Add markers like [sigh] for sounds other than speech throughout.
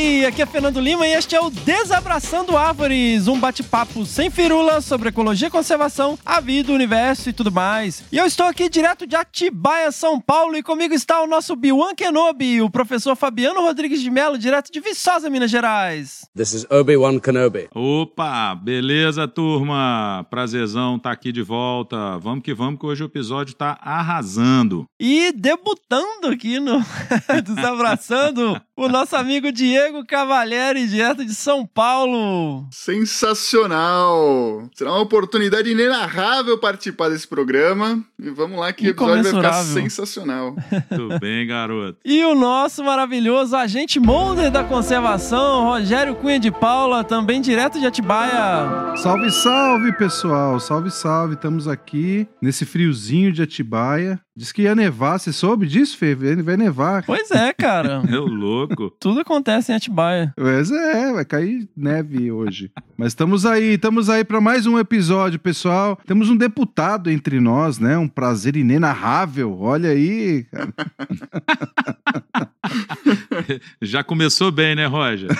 Aqui é Fernando Lima e este é o Desabraçando Árvores, um bate-papo sem firula sobre ecologia, conservação, a vida, o universo e tudo mais. E eu estou aqui direto de Atibaia, São Paulo, e comigo está o nosso Biwan Kenobi, o professor Fabiano Rodrigues de Mello, direto de Viçosa, Minas Gerais. This is Obi-Wan Kenobi. Opa, beleza, turma? Prazerzão estar aqui de volta. Vamos que vamos, que hoje o episódio tá arrasando. E debutando aqui no [laughs] Desabraçando, o nosso amigo Diego Cavalieri, direto de São Paulo. Sensacional! Será uma oportunidade inenarrável participar desse programa. E vamos lá que o episódio vai ficar sensacional. Tudo bem, garoto? E o nosso maravilhoso agente molder da conservação, Rogério Cunha de Paula, também direto de Atibaia. Salve, salve, pessoal! Salve, salve! Estamos aqui nesse friozinho de Atibaia. Diz que ia nevar, você soube disso, Fê? Vai vai nevar. Pois é, cara. [laughs] Eu louco. Tudo acontece em Atibaia. Pois é, vai cair neve hoje. Mas estamos aí, estamos aí para mais um episódio, pessoal. Temos um deputado entre nós, né? Um prazer inenarrável. Olha aí, cara. [laughs] Já começou bem, né, Roger? [laughs]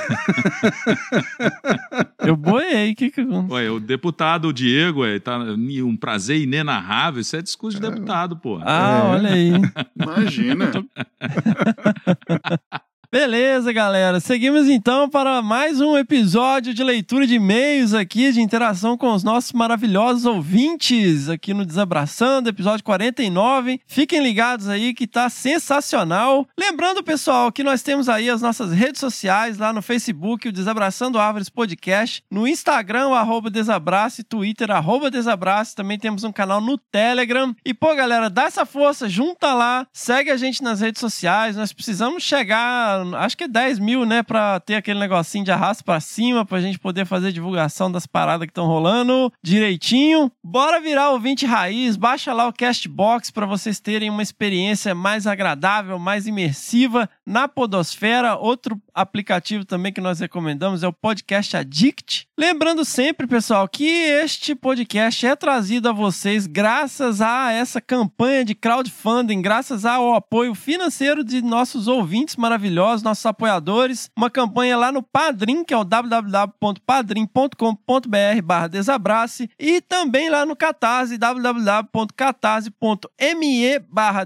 Eu boiei, que que... Ué, o deputado Diego, ué, tá um prazer inenarrável. Isso é discurso de deputado, pô. Ah, olha aí. Imagina. [laughs] Beleza, galera. Seguimos então para mais um episódio de leitura de e-mails aqui, de interação com os nossos maravilhosos ouvintes aqui no Desabraçando, episódio 49. Fiquem ligados aí que tá sensacional. Lembrando, pessoal, que nós temos aí as nossas redes sociais lá no Facebook, o Desabraçando Árvores Podcast, no Instagram, o arroba Desabrace, Twitter, arroba Desabrace. Também temos um canal no Telegram. E, pô, galera, dá essa força, junta lá, segue a gente nas redes sociais. Nós precisamos chegar acho que é 10 mil, né? Pra ter aquele negocinho de arrasto pra cima, pra gente poder fazer divulgação das paradas que estão rolando direitinho. Bora virar ouvinte raiz, baixa lá o Castbox pra vocês terem uma experiência mais agradável, mais imersiva na Podosfera. Outro aplicativo também que nós recomendamos é o Podcast Addict. Lembrando sempre, pessoal, que este podcast é trazido a vocês graças a essa campanha de crowdfunding, graças ao apoio financeiro de nossos ouvintes maravilhosos, nossos apoiadores. Uma campanha lá no Padrim, que é o www.padrim.com.br desabrace e também lá no Catarse, www.catarse.me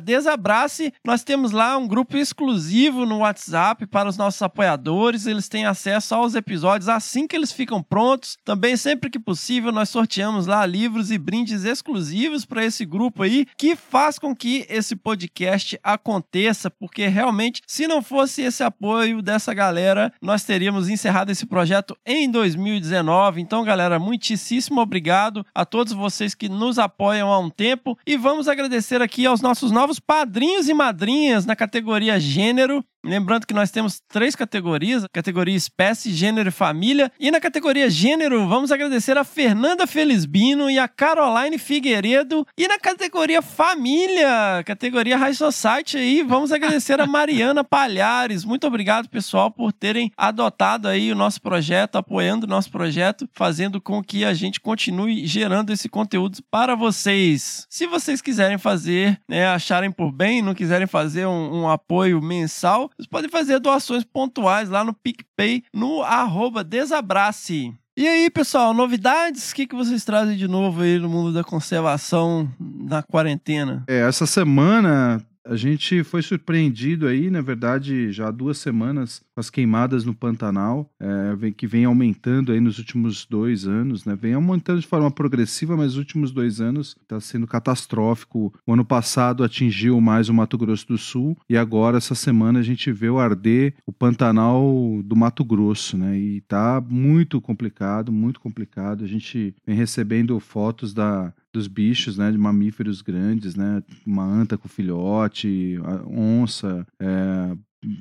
desabrace. Nós temos lá um grupo exclusivo no WhatsApp para os nossos apoiadores. Eles têm acesso aos episódios assim que eles ficam prontos. Também, sempre que possível, nós sorteamos lá livros e brindes exclusivos para esse grupo aí, que faz com que esse podcast aconteça, porque realmente, se não fosse esse apoio dessa galera, nós teríamos encerrado esse projeto em 2019. Então, galera, muitíssimo obrigado a todos vocês que nos apoiam há um tempo e vamos agradecer aqui aos nossos novos padrinhos e madrinhas na categoria gênero. Lembrando que nós temos três categorias: categoria espécie, gênero e família. E na categoria gênero, vamos agradecer a Fernanda Felisbino e a Caroline Figueiredo. E na categoria família, categoria High Society aí, vamos agradecer a Mariana [laughs] Palhares. Muito obrigado, pessoal, por terem adotado aí o nosso projeto, apoiando o nosso projeto, fazendo com que a gente continue gerando esse conteúdo para vocês. Se vocês quiserem fazer, né, acharem por bem, não quiserem fazer um, um apoio mensal, vocês podem fazer doações pontuais lá no PicPay, no arroba Desabrace. E aí, pessoal, novidades? O que, que vocês trazem de novo aí no mundo da conservação na quarentena? É, essa semana a gente foi surpreendido aí, na verdade, já há duas semanas com as queimadas no Pantanal, é, que vem aumentando aí nos últimos dois anos, né? Vem aumentando de forma progressiva, mas nos últimos dois anos está sendo catastrófico. O ano passado atingiu mais o Mato Grosso do Sul e agora, essa semana, a gente vê o arder o Pantanal do Mato Grosso, né? E tá muito complicado, muito complicado. A gente vem recebendo fotos da, dos bichos, né, de mamíferos grandes, né, uma anta com filhote, onça, é,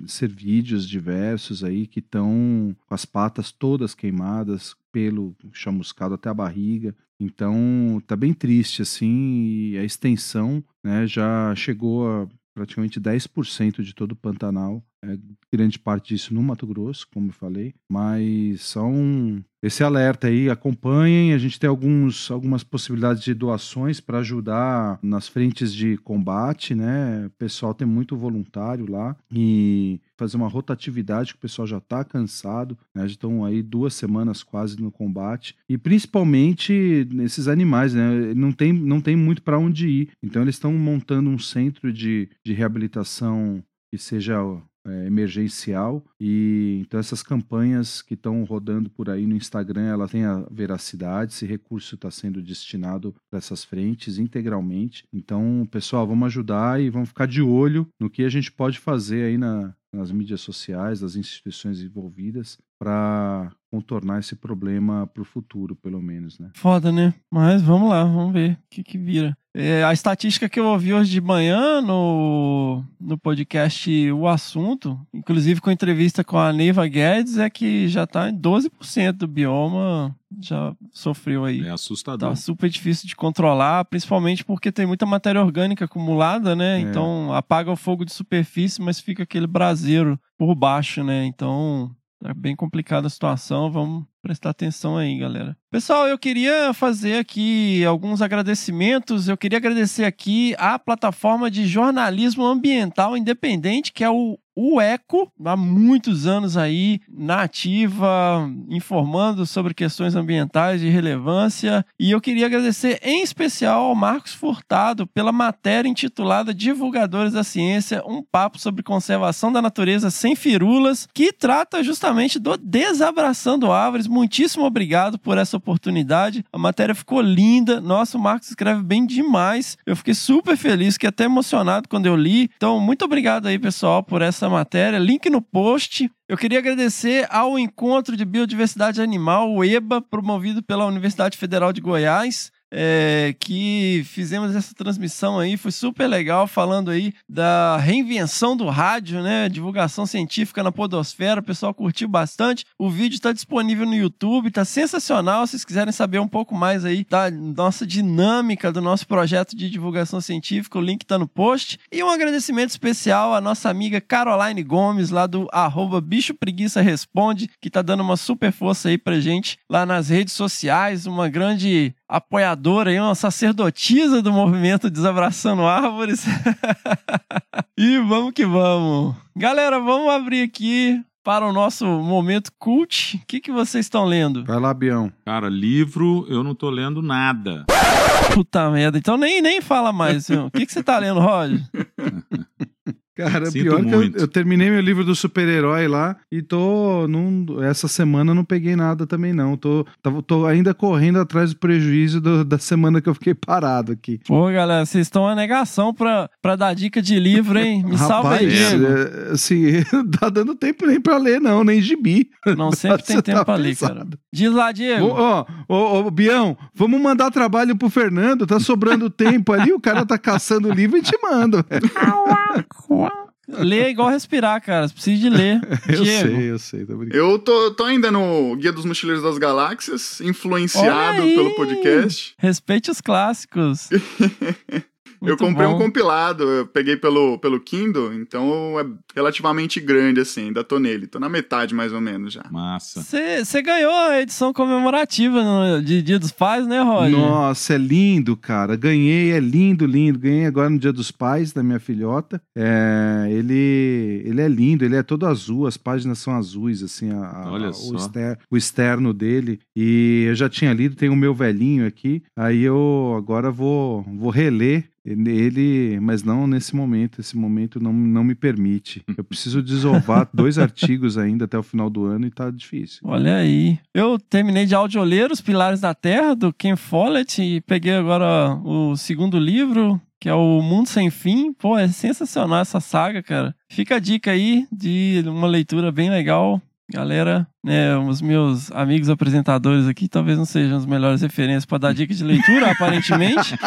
cervídeos diversos aí que estão com as patas todas queimadas, pelo chamuscado até a barriga. Então tá bem triste assim, e a extensão né, já chegou a praticamente 10% de todo o Pantanal. É, grande parte disso no Mato Grosso, como eu falei. Mas são esse alerta aí, acompanhem. A gente tem alguns, algumas possibilidades de doações para ajudar nas frentes de combate, né? O pessoal tem muito voluntário lá e fazer uma rotatividade que o pessoal já está cansado, né? Já estão aí duas semanas quase no combate e principalmente nesses animais, né? Não tem, não tem muito para onde ir. Então eles estão montando um centro de, de reabilitação que seja é, emergencial. E então essas campanhas que estão rodando por aí no Instagram ela tem a veracidade esse recurso está sendo destinado para essas frentes integralmente. Então pessoal vamos ajudar e vamos ficar de olho no que a gente pode fazer aí na, nas mídias sociais das instituições envolvidas para contornar esse problema para o futuro, pelo menos, né? Foda, né? Mas vamos lá, vamos ver o que, que vira. É, a estatística que eu ouvi hoje de manhã no, no podcast O Assunto, inclusive com entrevista com a Neiva Guedes, é que já está em 12% do bioma já sofreu aí. É assustador. Tá super difícil de controlar, principalmente porque tem muita matéria orgânica acumulada, né? É. Então apaga o fogo de superfície, mas fica aquele braseiro por baixo, né? Então é bem complicada a situação. Vamos prestar atenção aí, galera. Pessoal, eu queria fazer aqui alguns agradecimentos. Eu queria agradecer aqui a plataforma de jornalismo ambiental independente, que é o o Eco, há muitos anos aí, na ativa, informando sobre questões ambientais de relevância. E eu queria agradecer em especial ao Marcos Furtado pela matéria intitulada Divulgadores da Ciência, um papo sobre conservação da natureza sem firulas, que trata justamente do desabraçando árvores. Muitíssimo obrigado por essa oportunidade. A matéria ficou linda. Nossa, o Marcos escreve bem demais. Eu fiquei super feliz, fiquei até emocionado quando eu li. Então, muito obrigado aí, pessoal, por essa matéria. Link no post. Eu queria agradecer ao Encontro de Biodiversidade Animal, o EBA, promovido pela Universidade Federal de Goiás. É, que fizemos essa transmissão aí, foi super legal, falando aí da reinvenção do rádio, né? Divulgação científica na podosfera, o pessoal curtiu bastante. O vídeo está disponível no YouTube, tá sensacional. Se vocês quiserem saber um pouco mais aí da nossa dinâmica do nosso projeto de divulgação científica, o link tá no post. E um agradecimento especial à nossa amiga Caroline Gomes, lá do arroba Bicho Preguiça Responde, que tá dando uma super força aí pra gente lá nas redes sociais, uma grande apoiadora aí, uma sacerdotisa do movimento Desabraçando Árvores. [laughs] e vamos que vamos. Galera, vamos abrir aqui para o nosso momento cult. O que, que vocês estão lendo? Vai lá, Bião. Cara, livro eu não tô lendo nada. Puta merda. Então nem, nem fala mais. viu? O que, que você tá lendo, Roger? [laughs] Cara, Sinto pior que eu, muito. eu terminei meu livro do super-herói lá e tô. Num, essa semana não peguei nada também, não. Tô, tava- tô ainda correndo atrás do prejuízo do- da semana que eu fiquei parado aqui. Pô, galera, vocês estão uma negação pra, pra dar dica de livro, hein? Me salva aí, Rapaz, Diego. é, assim, [laughs] não tá dando tempo nem pra ler, não, nem gibi. Não sempre [laughs] tem Você tempo tá pra ler, cara. Diz lá, Diego. Ô, Ó, ô, ô, Bião, vamos mandar trabalho pro Fernando, tá sobrando [laughs] tempo ali, o cara tá caçando o livro e te manda. Lê é igual respirar, cara. Você precisa de ler. [laughs] Eu Diego. sei, eu sei, tô brincando. Eu tô, tô ainda no Guia dos Mochileiros das Galáxias, influenciado pelo podcast. Respeite os clássicos. [laughs] eu Muito comprei um bom. compilado, eu peguei pelo, pelo Kindle, então é relativamente grande, assim, ainda tô nele. Tô na metade, mais ou menos, já. Massa. Você ganhou a edição comemorativa no- de Dia dos Pais, né, Roger? Nossa, é lindo, cara. Ganhei, é lindo, lindo. Ganhei agora no Dia dos Pais da minha filhota. É, ele, ele é lindo, ele é todo azul, as páginas são azuis, assim, a- a- Olha o, só. exter- o externo dele. E eu já tinha lido, tem o meu velhinho aqui. Aí eu agora vou, vou reler ele, mas não nesse momento. Esse momento não, não me permite. [laughs] Eu preciso desovar dois artigos ainda até o final do ano e tá difícil. Olha aí. Eu terminei de audioler Os Pilares da Terra, do Ken Follett, e peguei agora o segundo livro, que é o Mundo Sem Fim. Pô, é sensacional essa saga, cara. Fica a dica aí de uma leitura bem legal. Galera, né, os meus amigos apresentadores aqui talvez não sejam as melhores referências para dar dica de leitura, aparentemente. [laughs]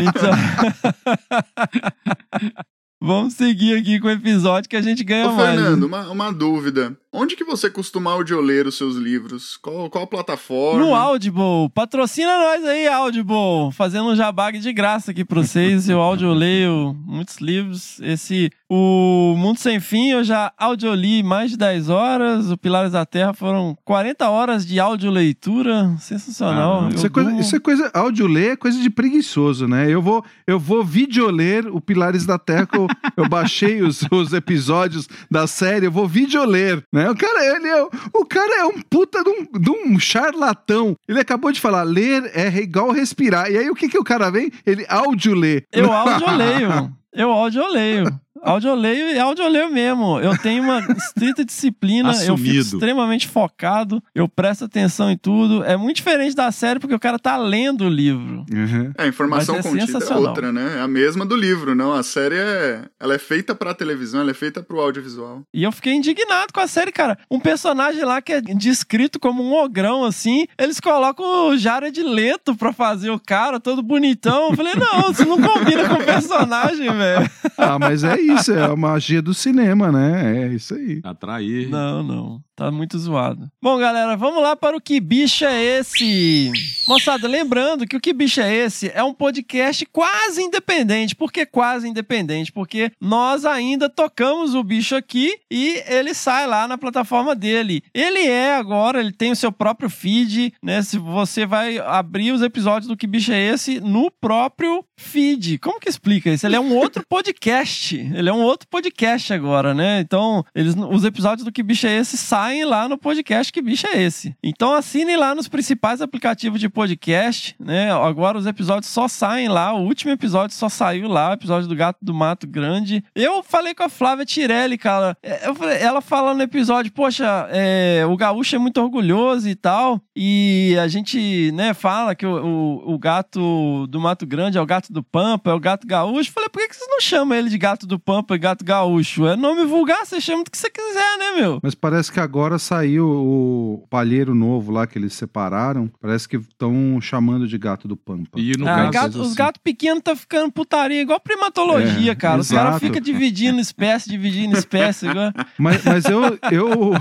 Então. [laughs] Vamos seguir aqui com o episódio que a gente ganha Ô, mais. né? Fernando, uma, uma dúvida. onde que você costuma audioler os seus livros? Qual, qual a plataforma? No Audible. Patrocina nós aí, Audible. Fazendo um jabag de graça aqui pra vocês. Eu audioleio muitos livros. Esse, o Mundo Sem Fim, eu já audioli mais de 10 horas. O Pilares da Terra foram 40 horas de audioleitura. Sensacional. Ah, Isso é coisa, isso é coisa, áudio ler é coisa de preguiçoso, né? Eu vou, eu vou videoler o Pilares da Terra, que eu, eu baixei os, os episódios da série, eu vou videoler, né? O cara, ele é, o cara é um puta de um, de um charlatão. Ele acabou de falar, ler é igual respirar. E aí o que que o cara vem? Ele áudio lê. Eu [laughs] audioleio. Eu audioleio. Audioleio e audioleio mesmo. Eu tenho uma [laughs] estrita disciplina, eu fico extremamente focado, eu presto atenção em tudo. É muito diferente da série porque o cara tá lendo o livro. Uhum. É, a informação é contida é sensacional. outra, né? É a mesma do livro, não. A série é, ela é feita pra televisão, ela é feita pro audiovisual. E eu fiquei indignado com a série, cara. Um personagem lá que é descrito como um ogrão, assim, eles colocam o Jared Leto pra fazer o cara todo bonitão. Eu falei, não, isso não combina com o personagem, velho. Ah, mas é isso, é a magia do cinema, né? É isso aí. Atrair. Não, não. Tá muito zoado. Bom, galera, vamos lá para o Que Bicho é Esse? Moçada, lembrando que o Que Bicho é Esse é um podcast quase independente. Por que quase independente? Porque nós ainda tocamos o bicho aqui e ele sai lá na plataforma dele. Ele é agora, ele tem o seu próprio feed, né? Se você vai abrir os episódios do Que Bicho é Esse no próprio feed. Como que explica isso? Ele é um outro [laughs] podcast. Ele é um outro podcast agora, né? Então, eles, os episódios do Que Bicho é Esse saem lá no podcast Que Bicho é Esse. Então, assinem lá nos principais aplicativos de podcast, né? Agora os episódios só saem lá. O último episódio só saiu lá, o episódio do Gato do Mato Grande. Eu falei com a Flávia Tirelli, cara. É, falei- ela fala no episódio, poxa, é, o gaúcho é muito orgulhoso e tal. E a gente, né, fala que o, o, o gato do Mato Grande é o gato do Pampa, é o gato gaúcho. Falei, por que, que vocês não chamam ele de gato do Pampa e gato gaúcho? É nome vulgar, você chama do que você quiser, né, meu? Mas parece que agora saiu o palheiro novo lá que eles separaram. Parece que estão chamando de gato do Pampa. E no Ah, caso, gato- coisa os assim. gatos pequenos tá ficando putaria, igual primatologia, É, cara. Os caras exato. ficam dividindo espécie, dividindo espécie. igual- [laughs] Mas, mas eu, eu,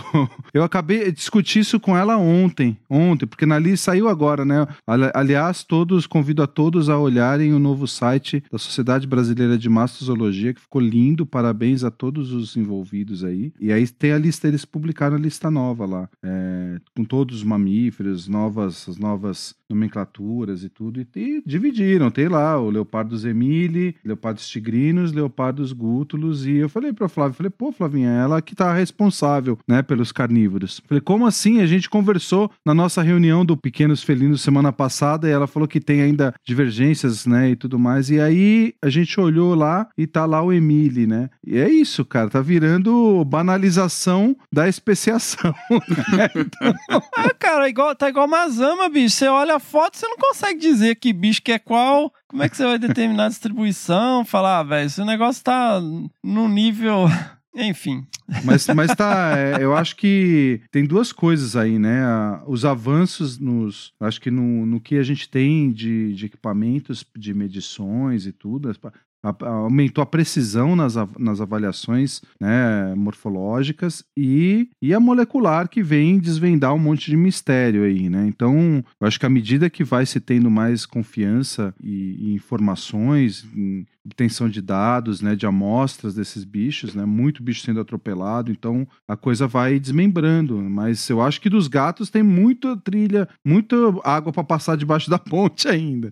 eu acabei de discutir isso com ela ontem. Ontem, porque na ali saiu agora, né? Ali- Aliás, todos convido a todos a olharem o novo site da Sociedade Brasileira de Mastozoologia, que ficou lindo. Parabéns a todos os envolvidos aí. E aí tem a lista, eles publicaram lista nova lá, é, com todos os mamíferos, novas, as novas nomenclaturas e tudo. E, e dividiram, tem lá o Leopardos emile, Leopardos tigrinos, Leopardos gútulos. E eu falei pra Flávia, falei, pô, Flavinha, ela que tá responsável, né, pelos carnívoros. Falei, como assim? A gente conversou na nossa reunião do Pequenos Felinos semana passada e ela falou que tem ainda divergências, né, e tudo mais. E aí a gente olhou lá e tá lá o Emile, né? E é isso, cara, tá virando banalização da especiação. [laughs] Ah, cara, igual, tá igual Mazama, bicho. Você olha foto, você não consegue dizer que bicho que é qual. Como é que você vai determinar a distribuição? Falar, ah, velho, esse negócio tá no nível. [laughs] Enfim. Mas, mas tá, é, eu acho que tem duas coisas aí, né? A- Os avanços nos. Acho que no, no que a gente tem de, de equipamentos, de medições e tudo. Aumentou a precisão nas, nas avaliações né, morfológicas e, e a molecular que vem desvendar um monte de mistério aí, né? Então, eu acho que à medida que vai se tendo mais confiança e, e informações, em obtenção de dados, né, de amostras desses bichos, né, muito bicho sendo atropelado, então a coisa vai desmembrando, mas eu acho que dos gatos tem muita trilha, muita água para passar debaixo da ponte ainda.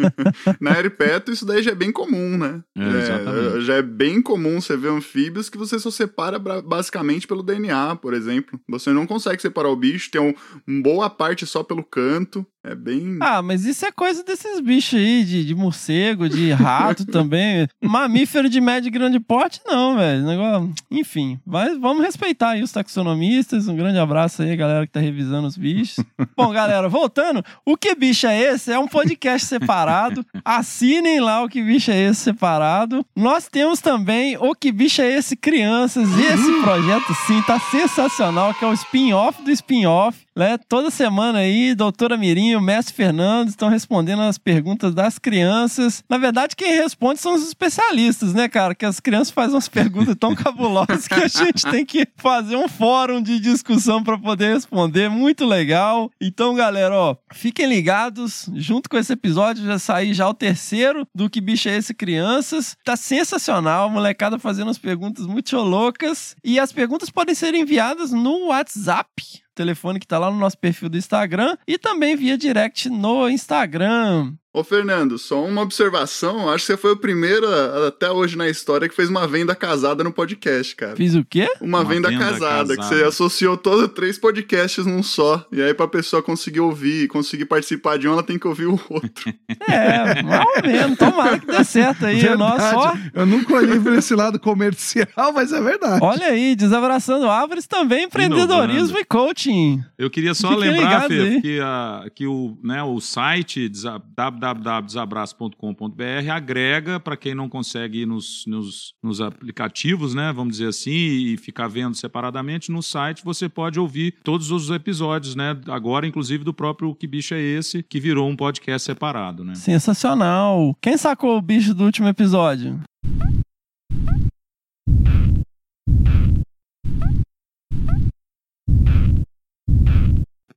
[laughs] Na Herpeto, isso daí já é bem comum, né? É, exatamente. já é bem comum você ver anfíbios que você só separa basicamente pelo DNA, por exemplo. Você não consegue separar o bicho, tem um, uma boa parte só pelo canto. É bem. Ah, mas isso é coisa desses bichos aí, de, de morcego, de rato [laughs] também. Mamífero de médio e grande porte, não, velho. Negócio... Enfim, mas vamos respeitar aí os taxonomistas. Um grande abraço aí, galera que tá revisando os bichos. Bom, galera, voltando. O Que Bicho é Esse? É um podcast separado. Assinem lá o Que Bicho é Esse separado. Nós temos também o Que Bicho é Esse Crianças. E esse projeto, sim, tá sensacional, que é o spin-off do spin-off. Né? Toda semana aí, doutora Mirim o Mestre Fernando estão respondendo as perguntas das crianças. Na verdade, quem responde são os especialistas, né, cara? Que as crianças fazem umas perguntas tão [laughs] cabulosas que a gente tem que fazer um fórum de discussão para poder responder. Muito legal. Então, galera, ó, fiquem ligados. Junto com esse episódio já sair já o terceiro do Que Bicho é Esse Crianças. Tá sensacional. A molecada fazendo as perguntas muito loucas. E as perguntas podem ser enviadas no WhatsApp telefone que tá lá no nosso perfil do Instagram e também via direct no Instagram. Ô, Fernando, só uma observação. Acho que você foi o primeiro até hoje na história que fez uma venda casada no podcast, cara. Fiz o quê? Uma, Uma venda, venda casada, que casada. você associou todos três podcasts num só. E aí, pra pessoa conseguir ouvir, conseguir participar de um, ela tem que ouvir o outro. [laughs] É, mal menos. Tomara que dê certo aí. Nós só. Verdade. Eu nunca olhei por esse lado comercial, mas é verdade. Olha aí, Desabraçando Árvores também, empreendedorismo e coaching. Eu queria só Fiquem lembrar, Fê, que, a, que o, né, o site desa- www.desabraço.com.br agrega para quem não consegue ir nos, nos, nos aplicativos, né, vamos dizer assim, e ficar vendo separadamente. No site você pode ouvir todos os episódios, né, agora inclusive do próprio Que Bicho é Esse, que virou um podcast separado, né. Sensacional. Quem sacou o bicho do último episódio?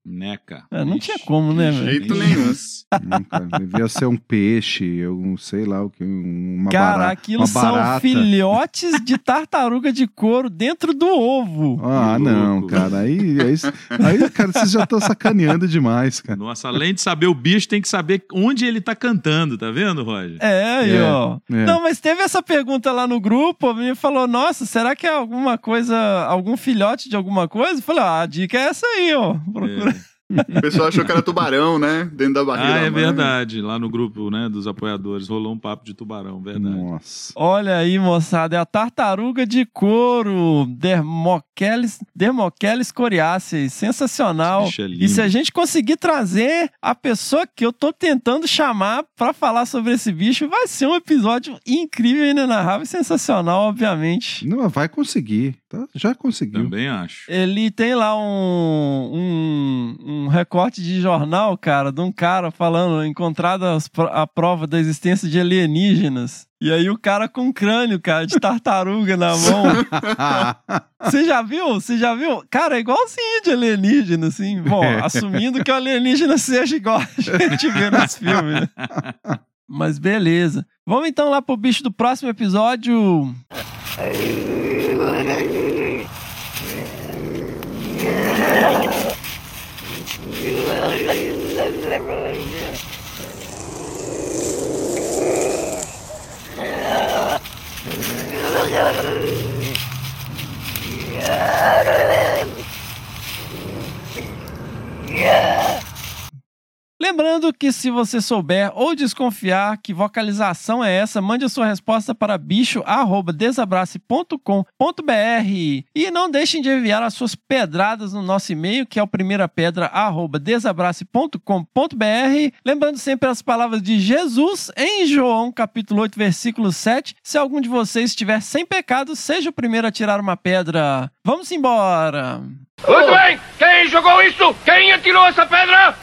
Neca. É, não Ixi. tinha como, né, De velho? jeito nenhum. Nunca. Devia ser um peixe, eu não sei lá o que, uma Cara, barata. aquilo uma são barata. filhotes de tartaruga de couro dentro do ovo. Ah, Que não, louco. cara. Aí, aí, aí, cara, vocês já estão sacaneando demais, cara. Nossa, além de saber o bicho, tem que saber onde ele tá cantando, tá vendo, Roger? É, aí, É, ó. é. Não, mas teve essa pergunta lá no grupo, me falou, nossa, será que é alguma coisa, algum filhote de alguma coisa? Eu falei, ah, a dica é essa aí, ó. Procura. O pessoal achou que era tubarão, né? Dentro da barriga Ah, da é verdade. Lá no grupo né, dos apoiadores rolou um papo de tubarão, verdade. Nossa. Olha aí, moçada, é a tartaruga de couro, Dermocheles, Dermocheles coriáceas, sensacional. É lindo. E se a gente conseguir trazer a pessoa que eu tô tentando chamar pra falar sobre esse bicho, vai ser um episódio incrível e inenarrável e sensacional, obviamente. Não, vai conseguir. tá? Já conseguiu. Também acho. Ele tem lá um, um, um recorte de jornal, cara, de um cara falando encontrada a prova da existência de alienígenas. E aí o cara com um crânio, cara, de tartaruga na mão. [laughs] Você já viu? Você já viu? Cara, é igualzinho de alienígena, assim. Bom, [laughs] assumindo que o alienígena seja igual a gente vê nos filmes, né? Mas beleza. Vamos então lá pro bicho do próximo episódio. [laughs] Yeah. Lembrando que se você souber ou desconfiar que vocalização é essa, mande a sua resposta para bicho@desabrace.com.br e não deixem de enviar as suas pedradas no nosso e-mail, que é o primeirapedra@desabrace.com.br. Lembrando sempre as palavras de Jesus em João, capítulo 8, versículo 7. Se algum de vocês estiver sem pecado, seja o primeiro a tirar uma pedra. Vamos embora. Muito bem! Quem jogou isso? Quem atirou essa pedra?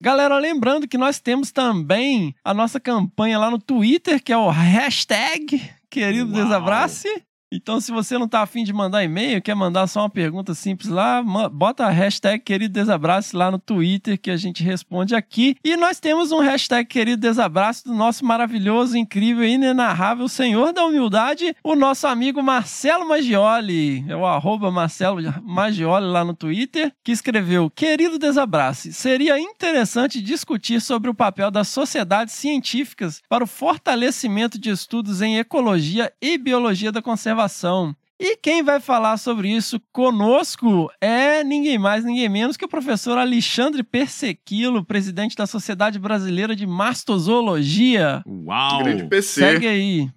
Galera, lembrando que nós temos também a nossa campanha lá no Twitter, que é o hashtag Querido Uau. Desabrace. Então, se você não tá afim de mandar e-mail, quer mandar só uma pergunta simples lá, bota a hashtag Querido Desabrace lá no Twitter que a gente responde aqui. E nós temos um hashtag Querido Desabrace do nosso maravilhoso, incrível inenarrável Senhor da Humildade, o nosso amigo Marcelo Maggioli. É o arroba Marcelo Maggioli lá no Twitter, que escreveu: Querido Desabrace, seria interessante discutir sobre o papel das sociedades científicas para o fortalecimento de estudos em ecologia e biologia da conservação. E quem vai falar sobre isso conosco é ninguém mais, ninguém menos que o professor Alexandre Persequilo, presidente da Sociedade Brasileira de Mastozoologia. Uau! Grande PC. Segue aí.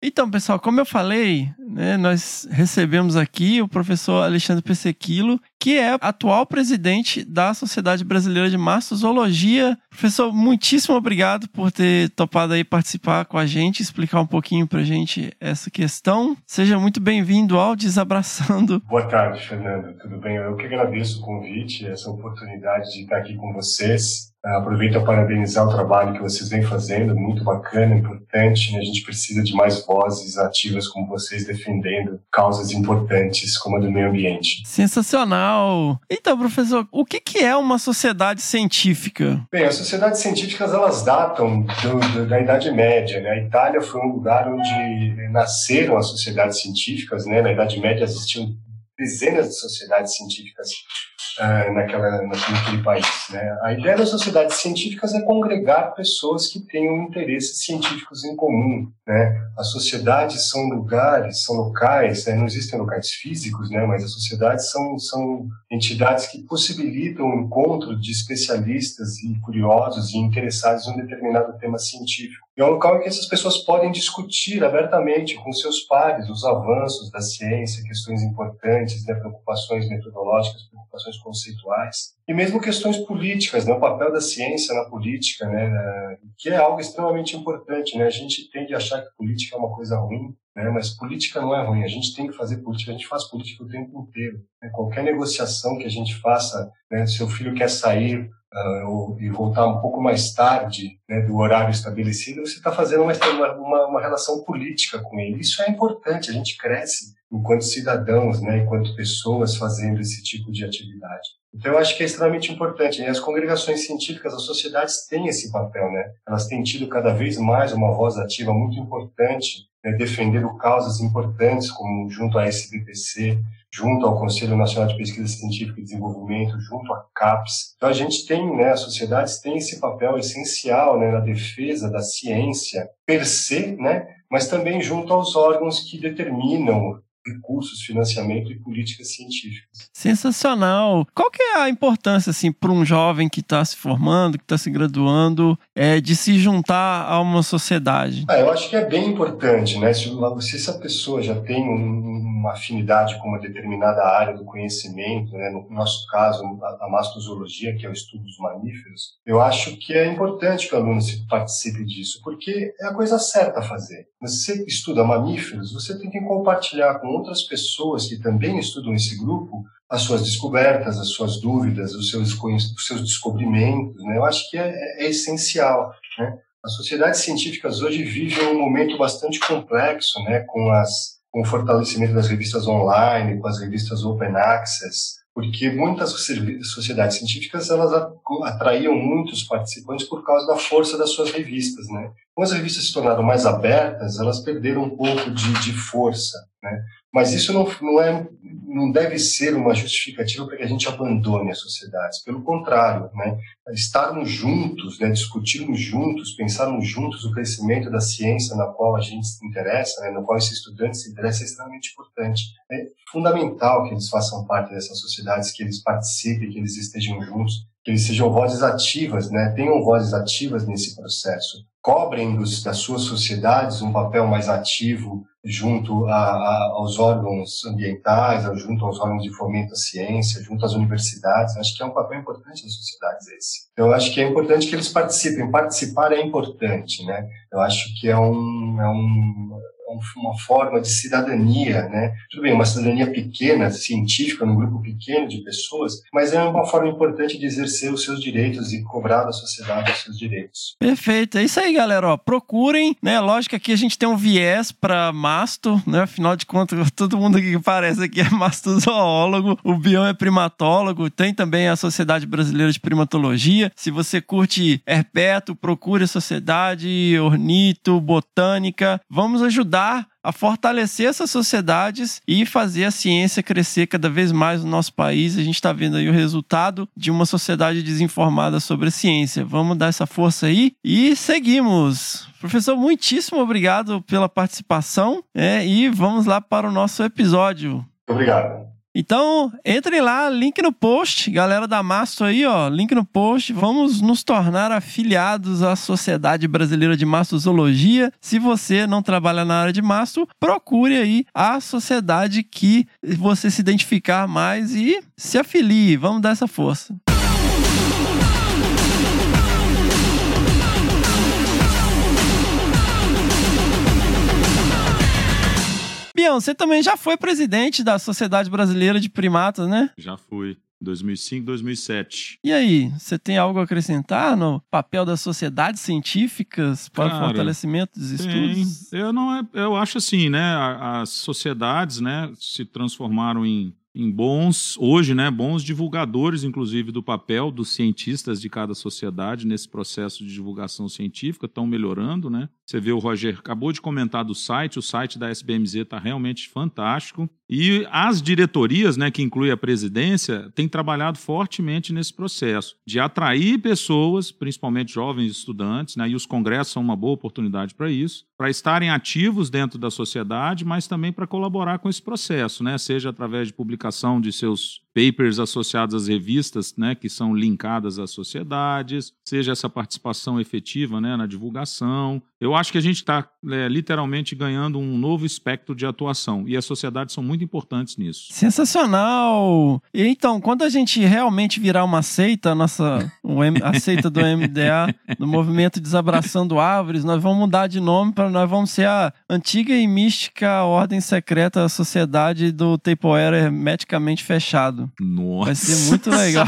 Então, pessoal, como eu falei, né, nós recebemos aqui o professor Alexandre Pessequilo, que é atual presidente da Sociedade Brasileira de Mastozoologia. Professor, muitíssimo obrigado por ter topado aí participar com a gente, explicar um pouquinho pra gente essa questão. Seja muito bem-vindo ao Desabraçando. [laughs] Boa tarde, Fernando. Tudo bem? Eu que agradeço o convite, essa oportunidade de estar aqui com vocês. Aproveito a parabenizar o trabalho que vocês vêm fazendo, muito bacana, importante. Né? A gente precisa de mais vozes ativas como vocês defendendo causas importantes como a do meio ambiente. Sensacional! Então, professor, o que, que é uma sociedade científica? Bem, as sociedades científicas elas datam do, do, da Idade Média. Né? A Itália foi um lugar onde nasceram as sociedades científicas. Né? Na Idade Média existiam dezenas de sociedades científicas uh, naquela, naquele país. Né? A ideia das sociedades científicas é congregar pessoas que tenham interesses científicos em comum. Né? As sociedades são lugares, são locais, né? não existem locais físicos, né? mas as sociedades são, são entidades que possibilitam o encontro de especialistas e curiosos e interessados em um determinado tema científico. É um local em que essas pessoas podem discutir abertamente com seus pares os avanços da ciência, questões importantes, né, preocupações metodológicas, preocupações conceituais, e mesmo questões políticas, né, o papel da ciência na política, né, que é algo extremamente importante. Né? A gente tende a achar que política é uma coisa ruim, né, mas política não é ruim. A gente tem que fazer política, a gente faz política o tempo inteiro. Né? Qualquer negociação que a gente faça, né, seu filho quer sair uh, e voltar um pouco mais tarde né, do horário estabelecido, você está fazendo uma, uma, uma, relação política com ele. Isso é importante, a gente cresce enquanto cidadãos, né, enquanto pessoas fazendo esse tipo de atividade. Então, eu acho que é extremamente importante. E as congregações científicas, as sociedades têm esse papel, né? Elas têm tido cada vez mais uma voz ativa muito importante, né, defendendo causas importantes, como junto à SBPC, junto ao Conselho Nacional de Pesquisa Científica e Desenvolvimento, junto à CAPES. Então a gente tem, né, as sociedades têm esse papel essencial né, na defesa da ciência per se, né, mas também junto aos órgãos que determinam recursos, financiamento e políticas científicas. Sensacional. Qual que é a importância assim para um jovem que está se formando, que está se graduando, é, de se juntar a uma sociedade? Ah, eu acho que é bem importante, né? Se, se essa pessoa já tem um, uma afinidade com uma determinada área do conhecimento, né? no nosso caso a, a mastozoologia, que é o estudo dos mamíferos, eu acho que é importante que o aluno participe disso, porque é a coisa certa a fazer. Se você estuda mamíferos, você tem que compartilhar com outras pessoas que também estudam esse grupo as suas descobertas, as suas dúvidas, os seus, os seus descobrimentos. Né? Eu acho que é, é, essencial. Né? As sociedades científicas hoje vivem um momento bastante complexo, né? com, as, com o fortalecimento das revistas online, com as revistas open access, porque muitas sociedades científicas elas atraíam muitos participantes por causa da força das suas revistas, né? Como as revistas se tornaram mais abertas, elas perderam um pouco de, de força, né? Mas isso não, não, é, não deve ser uma justificativa para que a gente abandone as sociedades. Pelo contrário, né? estarmos juntos, né? discutirmos juntos, pensarmos juntos o crescimento da ciência na qual a gente se interessa, né? na qual esse estudante se interessa, é extremamente importante. É fundamental que eles façam parte dessas sociedades, que eles participem, que eles estejam juntos, que eles sejam vozes ativas, né? tenham vozes ativas nesse processo cobrem dos, das suas sociedades um papel mais ativo junto a, a, aos órgãos ambientais, junto aos órgãos de fomento à ciência, junto às universidades. Acho que é um papel importante das sociedades esse. Eu acho que é importante que eles participem. Participar é importante, né? Eu acho que é um, é um uma forma de cidadania, né? Tudo bem, uma cidadania pequena, científica, num grupo pequeno de pessoas, mas é uma forma importante de exercer os seus direitos e cobrar da sociedade os seus direitos. Perfeito, é isso aí, galera. Ó, procurem, né? Lógico que aqui a gente tem um viés para masto, né? Afinal de contas, [laughs] todo mundo que parece aqui é mastozoólogo, o Bion é primatólogo, tem também a Sociedade Brasileira de Primatologia. Se você curte herpeto, procure a Sociedade, Ornito, Botânica. Vamos ajudar ajudar a fortalecer essas sociedades e fazer a ciência crescer cada vez mais no nosso país. A gente está vendo aí o resultado de uma sociedade desinformada sobre a ciência. Vamos dar essa força aí e seguimos. Professor, muitíssimo obrigado pela participação é, e vamos lá para o nosso episódio. Obrigado. Então, entrem lá, link no post, galera da Masto aí, ó, link no post. Vamos nos tornar afiliados à Sociedade Brasileira de Mastozologia. Se você não trabalha na área de masto, procure aí a sociedade que você se identificar mais e se afilie. Vamos dar essa força. Bião, você também já foi presidente da Sociedade Brasileira de Primatas, né? Já fui. 2005, 2007. E aí, você tem algo a acrescentar no papel das sociedades científicas para Cara, o fortalecimento dos Tem. estudos? Eu não é- eu acho assim, né? As sociedades, né, se transformaram em, em bons hoje, né, bons divulgadores, inclusive do papel dos cientistas de cada sociedade nesse processo de divulgação científica, estão melhorando, né? Você vê o Roger acabou de comentar do site, o site da SBMZ está realmente fantástico. E as diretorias, né, que inclui a presidência, têm trabalhado fortemente nesse processo de atrair pessoas, principalmente jovens estudantes, né, e os congressos são uma boa oportunidade para isso, para estarem ativos dentro da sociedade, mas também para colaborar com esse processo, né, seja através de publicação de seus papers associados às revistas, né, que são linkadas às sociedades, seja essa participação efetiva, né, na divulgação. Eu acho que a gente está literalmente ganhando um novo espectro de atuação e as sociedades são muito importantes nisso. Sensacional! E então, quando a gente realmente virar uma seita, a nossa a seita do MDA, do movimento Desabraçando Árvores, nós vamos mudar de nome para nós vamos ser a antiga e mística ordem secreta da sociedade do Tapeoera hermeticamente fechado. Nossa. Vai ser muito legal.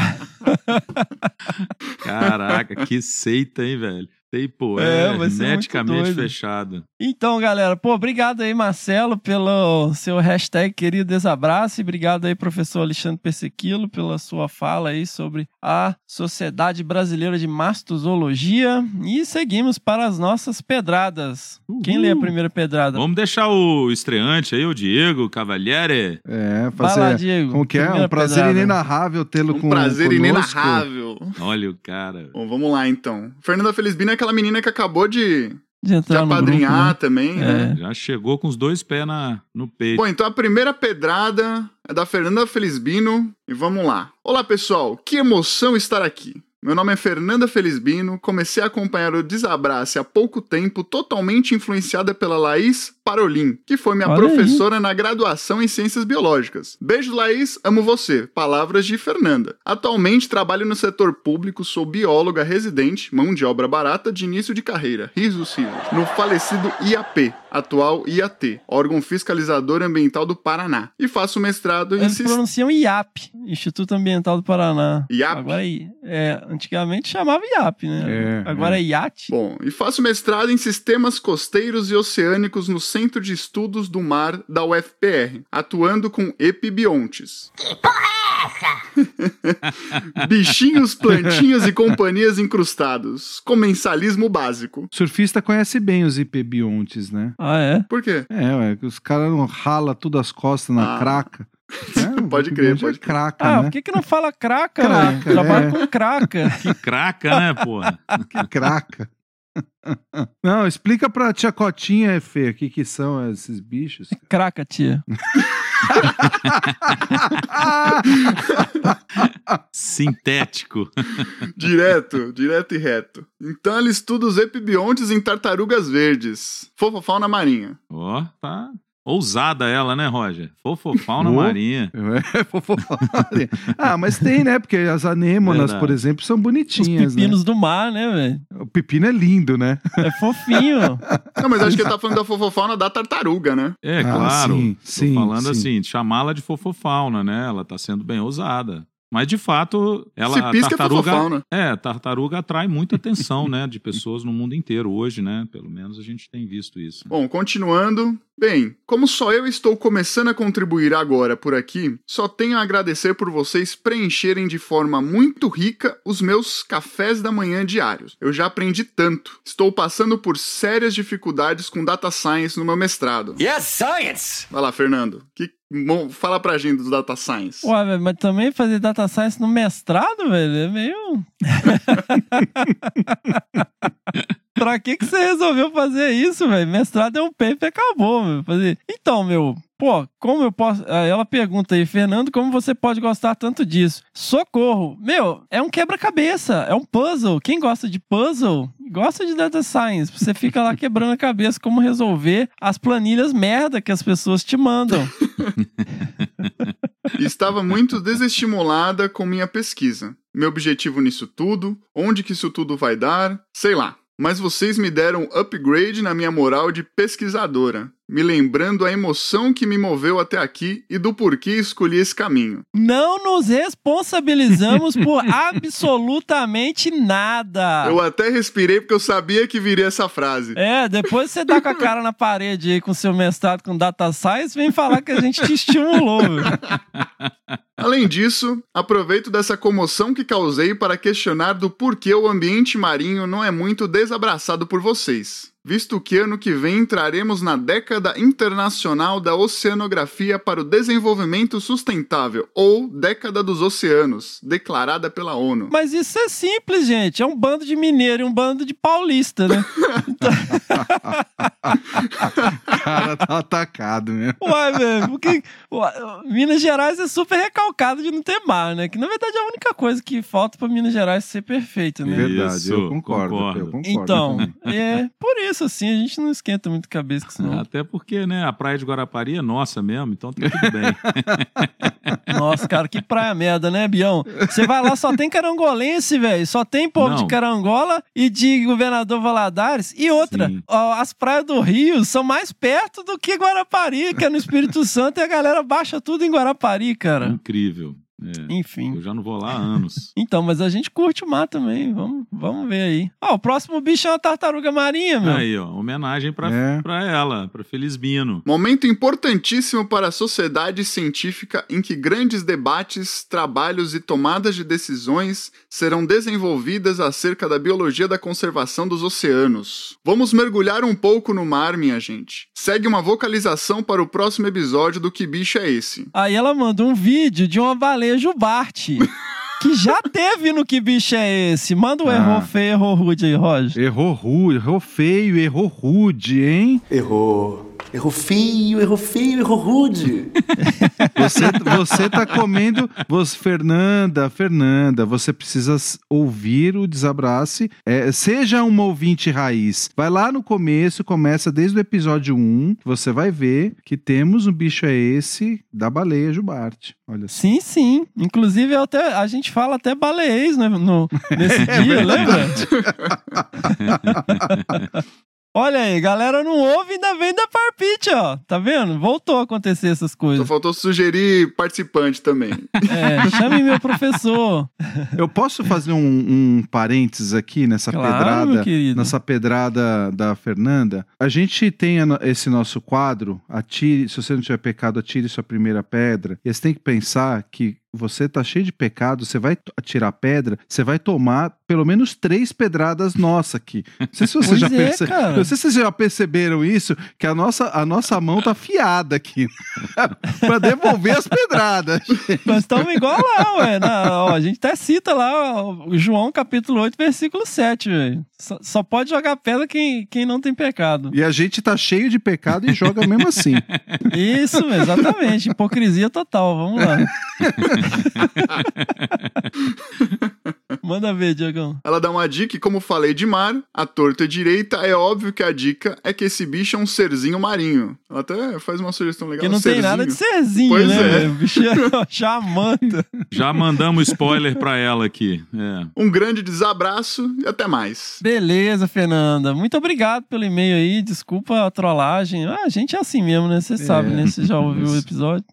[laughs] Caraca, que seita, hein, velho? Tem, pô, É, é, hermeticamente fechado. Então, galera, pô, obrigado aí, Marcelo, pelo seu hashtag querido desabraço e obrigado aí, professor Alexandre Persequilo, pela sua fala aí sobre a Sociedade Brasileira de Mastozologia e seguimos para as nossas pedradas. Quem lê a primeira pedrada? Vamos deixar o estreante aí, o Diego Cavaliere. É, Vai fazer. lá, Diego. Como que é? Um prazer pedrada. inenarrável tê-lo Um com prazer conosco. inenarrável. Olha o cara. Bom, vamos lá então. Fernanda Felizbino é aquela menina que acabou de, De de apadrinhar grupo, né? também, né? Já chegou com os dois pés na, no peito. Bom, então a primeira pedrada é da Fernanda Felizbino e vamos lá. Olá, pessoal. Que emoção estar aqui. Meu nome é Fernanda Felizbino, comecei a acompanhar o Desabrace há pouco tempo, totalmente influenciada pela Laís Parolin, que foi minha Olha aí. professora na graduação em Ciências Biológicas. Beijo, Laís, amo você. Palavras de Fernanda. Atualmente trabalho no setor público, sou bióloga residente, mão de obra barata de início de carreira, risos, risos, no falecido IAP, atual IAT, órgão fiscalizador ambiental do Paraná, e faço mestrado em Eles pronunciam IAP, Instituto Ambiental do Paraná. IAP? Agora, é, antigamente chamava IAP, né? É, Agora é, IAT. Bom, e faço mestrado em sistemas costeiros e oceânicos no Centro de Estudos do Mar da UFPR, atuando com epibiontes. Que porra é essa? [laughs] Bichinhos, plantinhas e companhias incrustados. Comensalismo básico. Surfista conhece bem os hipebiontes, né? Ah, é? Por quê? É, ué, os caras não rala tudo as costas na Ah. craca. [laughs] É, Pode crer, pode é crer. craca, Ah, né? por que, que não fala craca, Craca, velho? Trabalha é. com craca. [laughs] Que craca, né, porra? Que craca. Não, explica pra tia Cotinha, Fê, o que, que são esses bichos. cara. Craca, tia. Sintético. Direto, direto e reto. Então ela estuda os epibiontes em tartarugas verdes. Fofofauna marinha. Ó, tá ousada ela, né, Roger? Fofofauna marinha. [laughs] É, fofofaria. ah, mas tem, né? Porque as anêmonas, Verdade. por exemplo, são Os bonitinhas, né? pepinos do mar, né, velho? O pepino é lindo, né? É fofinho. [laughs] Não, mas acho que ele tá falando da fofofauna da tartaruga, né? É, Ah, claro. sim, Tô sim, falando sim. assim, chamá-la de fofofauna, né? Ela tá sendo bem ousada. Mas de fato, ela Se a pisca é tartaruga, é, a tartaruga atrai muita [laughs] atenção, né, de pessoas no mundo inteiro hoje, né? Pelo menos a gente tem visto isso. Bom, continuando. Bem, como só eu estou começando a contribuir agora por aqui, só tenho a agradecer por vocês preencherem de forma muito rica os meus cafés da manhã diários. Eu já aprendi tanto. Estou passando por sérias dificuldades com data science no meu mestrado. Yes, science! Vai lá, Fernando. Que fala pra gente do data science. Ué, velho, mas também fazer data science no mestrado, velho, é meio. [laughs] pra que que você resolveu fazer isso, velho? Mestrado é um paper acabou, meu. Fazer... Então, meu, Pô, como eu posso. Ela pergunta aí, Fernando, como você pode gostar tanto disso? Socorro! Meu, é um quebra-cabeça, é um puzzle. Quem gosta de puzzle gosta de data science. Você fica lá quebrando a cabeça como resolver as planilhas merda que as pessoas te mandam. [laughs] Estava muito desestimulada com minha pesquisa. Meu objetivo nisso tudo, onde que isso tudo vai dar, sei lá. Mas vocês me deram upgrade na minha moral de pesquisadora, me lembrando a emoção que me moveu até aqui e do porquê escolhi esse caminho. Não nos responsabilizamos por [laughs] absolutamente nada. Eu até respirei porque eu sabia que viria essa frase. É, depois você dá com a cara na parede aí com seu mestrado com data science, vem falar que a gente te estimulou. [laughs] Além disso, aproveito dessa comoção que causei para questionar do porquê o ambiente marinho não é muito desabraçado por vocês. Visto que ano que vem entraremos na década internacional da oceanografia para o desenvolvimento sustentável, ou década dos oceanos, declarada pela ONU. Mas isso é simples, gente. É um bando de mineiro e um bando de paulista, né? [laughs] O cara tá atacado mesmo. Uai, velho, porque uai, Minas Gerais é super recalcado de não ter mar, né? Que na verdade é a única coisa que falta pra Minas Gerais ser perfeita, né? Verdade, Isso, eu concordo. concordo. Eu concordo Então, também. é por isso, assim, a gente não esquenta muito cabeça com isso, não. Até porque, né, a praia de Guarapari é nossa mesmo, então tá tudo bem. [laughs] Nossa, cara, que praia merda, né, Bião? Você vai lá, só tem carangolense, velho. Só tem povo Não. de Carangola e de Governador Valadares. E outra, Sim. as praias do Rio são mais perto do que Guarapari, que é no Espírito [laughs] Santo, e a galera baixa tudo em Guarapari, cara. Incrível. É. Enfim. Eu já não vou lá há anos. [laughs] Então, mas a gente curte o mar também. Vamos, vamos ver aí. Ó, o próximo bicho é uma tartaruga marinha, meu. Aí, ó, homenagem pra, É. pra ela, pra Felizbino. Momento importantíssimo para a sociedade científica em que grandes debates, trabalhos e tomadas de decisões serão desenvolvidas acerca da biologia da conservação dos oceanos. Vamos mergulhar um pouco no mar, minha gente. Segue uma vocalização para o próximo episódio do Que Bicho é Esse? Aí ela mandou um vídeo de uma baleia jubarte. Que já [laughs] teve no Que Bicho é Esse? Manda o Ah. errou feio, errou rude aí, Roger. Errou rude, errou feio, errou rude, hein? Errou. Errou feio, errou feio, errou rude. [laughs] Você, você tá comendo. Você, Fernanda, Fernanda, você precisa ouvir o desabrace. É, seja uma ouvinte raiz. Vai lá no começo, começa desde o episódio 1. Você vai ver que temos um bicho é esse da baleia Jubarte. Olha só. Sim, sim. Inclusive, até, a gente fala até baleês né, no, nesse [laughs] É dia, lembra? [laughs] Olha aí, galera não ouve e ainda vem da parpite, ó. Tá vendo? Voltou a acontecer essas Só coisas. faltou sugerir participante também. [laughs] É, chame meu professor. Eu posso fazer um, um parênteses aqui nessa Claro, pedrada? Nessa pedrada da Fernanda. A gente tem esse nosso quadro, atire, se você não tiver pecado, atire sua primeira pedra. E você tem que pensar que você tá cheio de pecado, você vai atirar pedra, você vai tomar pelo menos três pedradas nossa aqui. Não sei se você Pois já é, perce- se vocês já perceberam isso, que a nossa, a nossa mão tá afiada aqui [laughs] pra devolver as pedradas. Nós estamos igual lá, ué. Na- ó, a gente até cita lá ó, João capítulo 8, versículo 7, velho. Só, só pode jogar pedra quem, quem não tem pecado. E a gente tá cheio de pecado e joga mesmo assim. Isso, exatamente. Hipocrisia total. Vamos lá. [laughs] [laughs] Manda ver, Diogão. Ela dá uma dica e, como falei de mar, a torta direita, é óbvio que a dica é que esse bicho é um serzinho marinho. Ela até faz uma sugestão legal. Que não um tem nada de serzinho, Pois né? é. O bicho é [laughs] [laughs] chamanta. Já mandamos spoiler pra ela aqui. É. Um grande desabraço e até mais. Beleza, Fernanda. Muito obrigado pelo e-mail aí. Desculpa a trollagem. Ah, a gente é assim mesmo, né? Você sabe, né? Você já ouviu o episódio.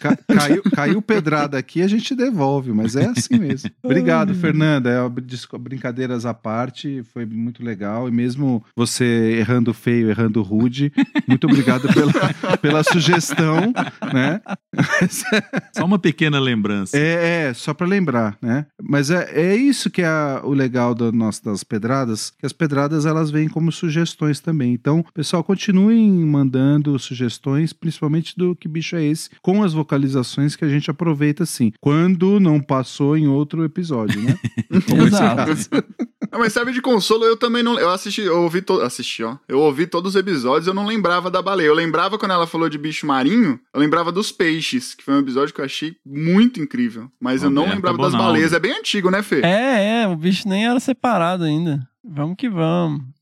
Ca- caiu, caiu pedrada aqui, a gente devolve, mas é assim mesmo. [laughs] Obrigado, Fernanda. É, brincadeiras à parte, foi muito legal. E mesmo você errando feio, errando rude, muito obrigado pela, [laughs] pela sugestão, né? Só uma pequena lembrança. É, é, só pra lembrar, né? Mas é, é isso que é a- o legal do nosso, das pedradas, que as pedradas elas vêm como sugestões também. Então, pessoal, continuem mandando sugestões, principalmente do que bicho é esse, com as vocalizações que a gente aproveita assim, quando não passou em outro episódio, né? [laughs] Exato. Não, [laughs] mas serve de consolo, eu também não. Eu assisti, eu ouvi to... assisti, ó. Eu ouvi todos os episódios, eu não lembrava da baleia. Eu lembrava quando ela falou de bicho marinho, eu lembrava dos peixes, que foi um episódio que eu achei muito incrível. Mas eu não Roberta lembrava das Bonaldo. baleias. É bem antigo, né, Fê? É, é, o bicho nem era separado ainda. Vamos que vamos.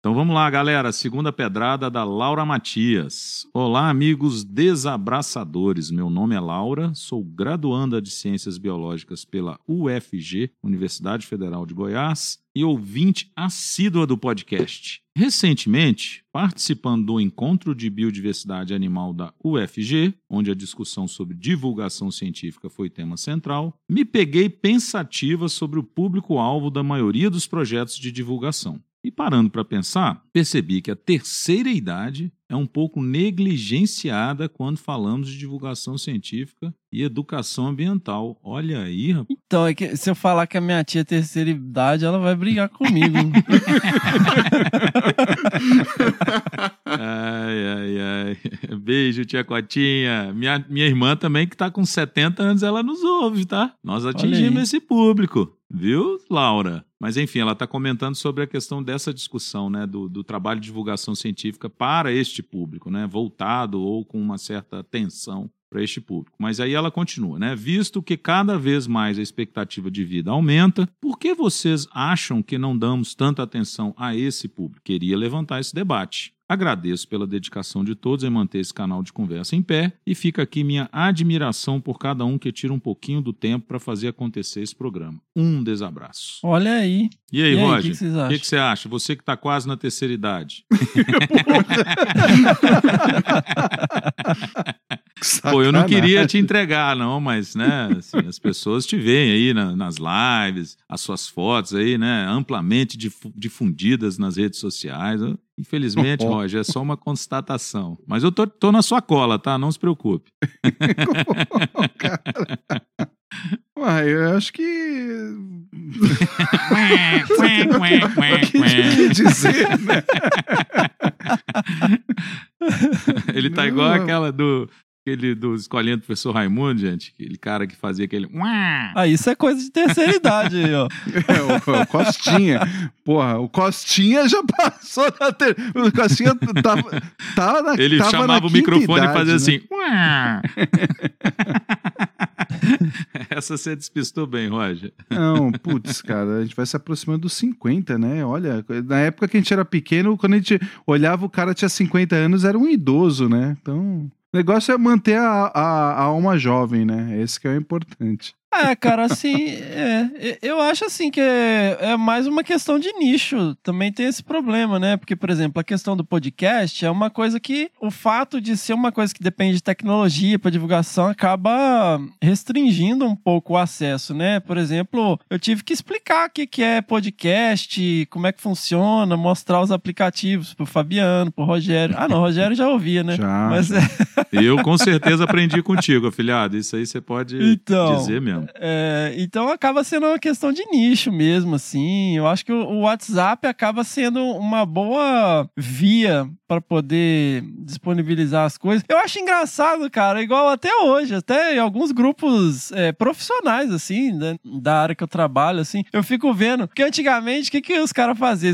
Então vamos lá, galera. Segunda pedrada da Laura Matias. Olá, amigos desabraçadores. Meu nome é Laura, sou graduanda de Ciências Biológicas pela UFG, Universidade Federal de Goiás, e ouvinte assídua do podcast. Recentemente, participando do Encontro de Biodiversidade Animal da UFG, onde a discussão sobre divulgação científica foi tema central, me peguei pensativa sobre o público-alvo da maioria dos projetos de divulgação. E parando para pensar, percebi que a terceira idade é um pouco negligenciada quando falamos de divulgação científica e educação ambiental. Olha aí, rapaz. Então, é que se eu falar que a minha tia é terceira idade, ela vai brigar comigo. [laughs] Ai, ai, ai. Beijo, tia Cotinha. Minha, minha irmã também, que tá com 70 anos, ela nos ouve, tá? Nós atingimos esse público. Viu, Laura? Mas enfim, ela está comentando sobre a questão dessa discussão, né, do, do trabalho de divulgação científica para este público, né, voltado ou com uma certa atenção para este público. Mas aí ela continua, né? Visto que cada vez mais a expectativa de vida aumenta, por que vocês acham que não damos tanta atenção a esse público? Queria levantar esse debate. Agradeço pela dedicação de todos em manter esse canal de conversa em pé e fica aqui minha admiração por cada um que tira um pouquinho do tempo para fazer acontecer esse programa. Um desabraço. Olha aí. E aí, E aí, o Roger? O que que você acha? Você que está quase na terceira idade. [laughs] [laughs] [laughs] Pô, eu não queria te entregar, não, mas, né, assim, as pessoas te veem aí na- nas lives, as suas fotos aí, né, amplamente difu- difundidas nas redes sociais. Infelizmente, [laughs] Roger, é só uma constatação. Mas eu tô, tô na sua cola, tá? Não se preocupe. [laughs] Uai, eu acho que. [laughs] o que dizer, né? Ele tá igual aquela do. Aquele do escolinha do professor Raimundo, gente. Aquele cara que fazia aquele. Ah, isso é coisa de terceira idade aí, ó. [laughs] É, o, o Costinha. Porra, o Costinha já passou da ter... O Costinha tava, tava na Ele tava chamava na o microfone idade, e fazia né? assim. [laughs] Essa você despistou bem, Roger. Não, putz, cara, a gente vai se aproximando dos 50, né? Olha, na época que a gente era pequeno, quando a gente olhava, o cara tinha 50 anos, era um idoso, né? Então, o negócio é manter a, a, a alma jovem, né? Esse que é o importante. É, cara, assim, é, eu acho assim que é, é mais uma questão de nicho. Também tem esse problema, né? Porque, por exemplo, a questão do podcast é uma coisa que o fato de ser uma coisa que depende de tecnologia para divulgação acaba restringindo um pouco o acesso, né? Por exemplo, eu tive que explicar o que, que é podcast, como é que funciona, mostrar os aplicativos pro Fabiano, pro Rogério. Ah, não, o Rogério já ouvia, né? [laughs] Já, Mas já. Eu com certeza aprendi contigo, afilhado. Isso aí você pode Então, dizer mesmo. É, então acaba sendo uma questão de nicho mesmo, assim. Eu acho que o, o WhatsApp acaba sendo uma boa via para poder disponibilizar as coisas. Eu acho engraçado, cara, igual até hoje, até em alguns grupos é, profissionais, assim, né, da área que eu trabalho, assim, eu fico vendo que antigamente o que, que os caras faziam?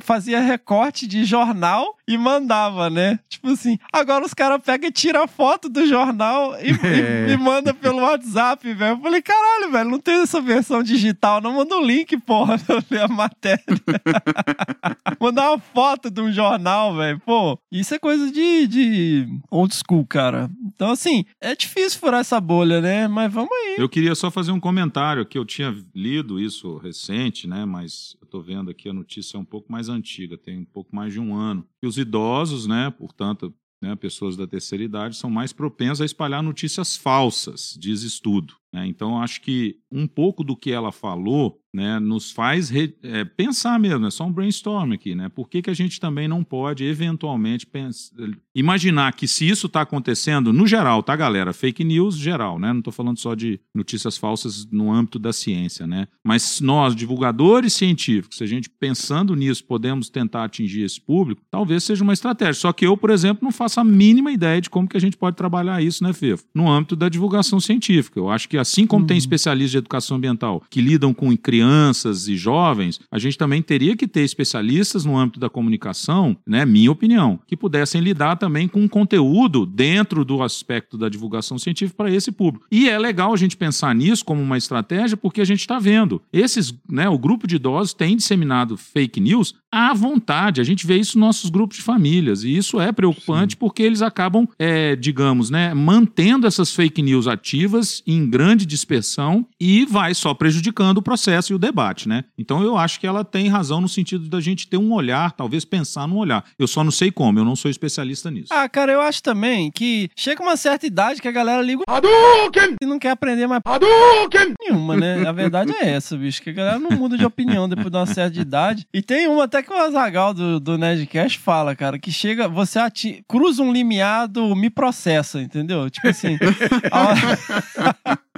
Fazia recorte de jornal e mandava, né? Tipo assim, agora os caras pegam e tiram a foto do jornal e, [laughs] e- É. e manda pelo WhatsApp, velho. Eu falei, caralho, velho, não tem essa versão digital, não manda o link, porra, pra eu ler a matéria. [laughs] Mandar uma foto de um jornal, velho. Pô, isso é coisa de, de old school, cara. Então, assim, é difícil furar essa bolha, né? Mas vamos aí. Eu queria só fazer um comentário que eu tinha lido isso recente, né? Mas eu tô vendo aqui a notícia é um pouco mais antiga, tem um pouco mais de um ano. E os idosos, né? Portanto, né, pessoas da terceira idade são mais propensas a espalhar notícias falsas, diz estudo. Né? Então, acho que um pouco do que ela falou né, nos faz re, é, pensar mesmo, é só um brainstorm aqui, né? Por que, que a gente também não pode, eventualmente, pensar, imaginar que se isso está acontecendo, no geral, tá, galera? Fake news geral, né? Não estou falando só de notícias falsas no âmbito da ciência, né? Mas nós, divulgadores científicos, se a gente pensando nisso, podemos tentar atingir esse público, talvez seja uma estratégia. Só que eu, por exemplo, não faço a mínima ideia de como que a gente pode trabalhar isso, né, Fefo? No âmbito da divulgação científica. Eu acho que assim como tem especialistas de educação ambiental que lidam com crianças e jovens, a gente também teria que ter especialistas no âmbito da comunicação, né, minha opinião, que pudessem lidar também com conteúdo dentro do aspecto da divulgação científica para esse público. E é legal a gente pensar nisso como uma estratégia porque a gente está vendo. Esses, né, o grupo de idosos tem disseminado fake news à vontade. A gente vê isso nos nossos grupos de famílias. E isso é preocupante Sim. porque eles acabam, é, digamos, né, mantendo essas fake news ativas em grande dispersão e vai só prejudicando o processo e o debate, né? Então eu acho que ela tem razão no sentido da gente ter um olhar, talvez pensar num olhar. Eu só não sei como, eu não sou especialista nisso. Ah, cara, eu acho também que chega uma certa idade que a galera liga Hadouken! e não quer aprender mais Hadouken! nenhuma, né? A verdade é essa, bicho, que a galera não muda de opinião depois de uma certa idade. E tem uma até que o Azagal do, do Nerdcast fala, cara, que chega, você ati cruza um limiar do me processa, entendeu? Tipo assim. [laughs] a... [laughs]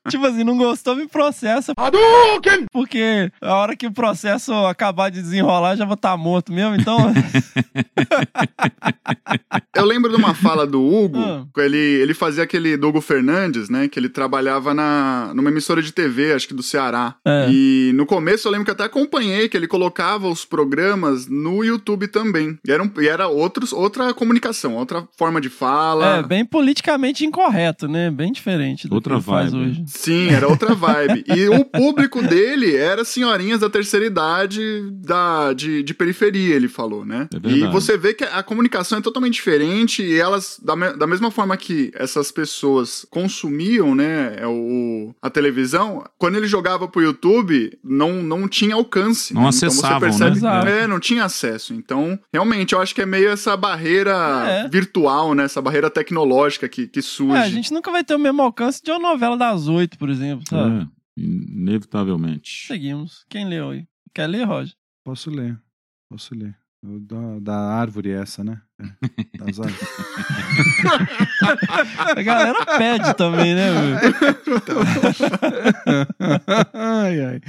tipo assim, não gostou, me processa. Hadouken! Porque a hora que o processo acabar de desenrolar, já vou estar tá morto mesmo, então. [laughs] Eu lembro de uma fala do Hugo, ah. ele, ele fazia aquele do Hugo Fernandes, né? Que ele trabalhava na, numa emissora de TV, acho que do Ceará. É. E no começo eu lembro que até acompanhei que ele colocava os programas no YouTube também. E era, um, e era outros, outra comunicação, outra forma de fala. É, bem politicamente incorreto, né? Bem diferente do outra que vibe. faz hoje. Sim, era outra vibe. e o público dele era senhorinhas da terceira idade da, de, de periferia, ele falou, né? É e você vê que a comunicação é totalmente diferente e elas, da, me, da mesma forma que essas pessoas consumiam, né, é o, a televisão, quando ele jogava pro YouTube, não, não tinha alcance. Não né? acessavam, então você percebe, né? É, não tinha acesso. Então, realmente, eu acho que é meio essa barreira É. virtual, né? Essa barreira tecnológica que, que surge. É, a gente nunca vai ter o mesmo alcance de uma novela das oito, por exemplo, sabe? É, inevitavelmente. Seguimos. Quem leu aí? Quer ler, Roger? Posso ler. Posso ler. Da, da árvore essa, né? É, das árvores. [laughs] A galera pede também, né, meu? [laughs] ai, ai.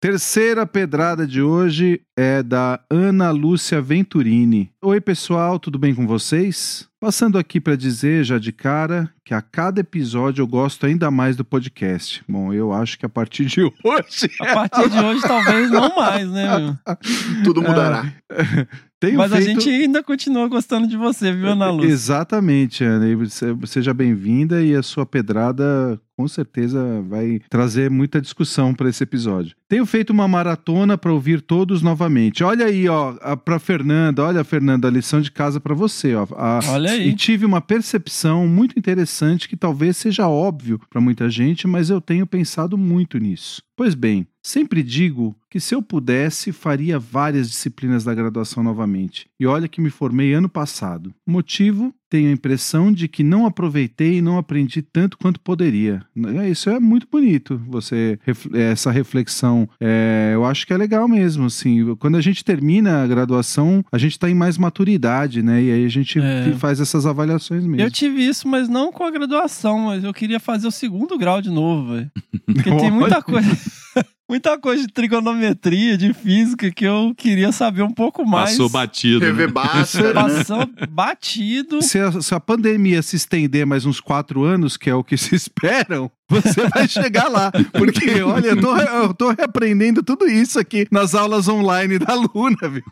Terceira pedrada de hoje é da Ana Lúcia Venturini. Oi, pessoal, tudo bem com vocês? Passando aqui para dizer já de cara que a cada episódio eu gosto ainda mais do podcast. Bom, eu acho que a partir de [laughs] hoje. A partir de hoje, talvez não mais, né, meu? [laughs] Tudo mudará. [laughs] Tenho Mas a feito- gente ainda continua gostando de você, viu, Ana Lúcia? Exatamente, Ana. Você- Seja bem-vinda e a sua pedrada com certeza vai trazer muita discussão para esse episódio. Tenho feito uma maratona para ouvir todos novamente. Olha aí, ó, para Fernanda, olha Fernanda, a lição de casa para você, ó. A- Olha aí. E tive uma percepção muito interessante que talvez seja óbvio para muita gente, mas eu tenho pensado muito nisso. Pois bem, sempre digo que se eu pudesse, faria várias disciplinas da graduação novamente. E olha que me formei ano passado. Motivo? Tenho a impressão de que não aproveitei e não aprendi tanto quanto poderia. É, Isso é muito bonito, você essa reflexão. É, eu acho que é legal mesmo. Assim, quando a gente termina a graduação, a gente está em mais maturidade, né? E aí a gente É. faz essas avaliações mesmo. Eu tive isso, mas não com a graduação, mas eu queria fazer o segundo grau de novo, velho. [laughs] Porque tem muita coisa. [laughs] Muita coisa de trigonometria, de física, que eu queria saber um pouco mais. Passou batido. né? TV né? Passou batido. Se a, se a pandemia se estender mais uns quatro anos, que é o que se esperam, você vai [laughs] chegar lá. Porque, olha, eu tô, eu tô reaprendendo tudo isso aqui nas aulas online da Luna, viu?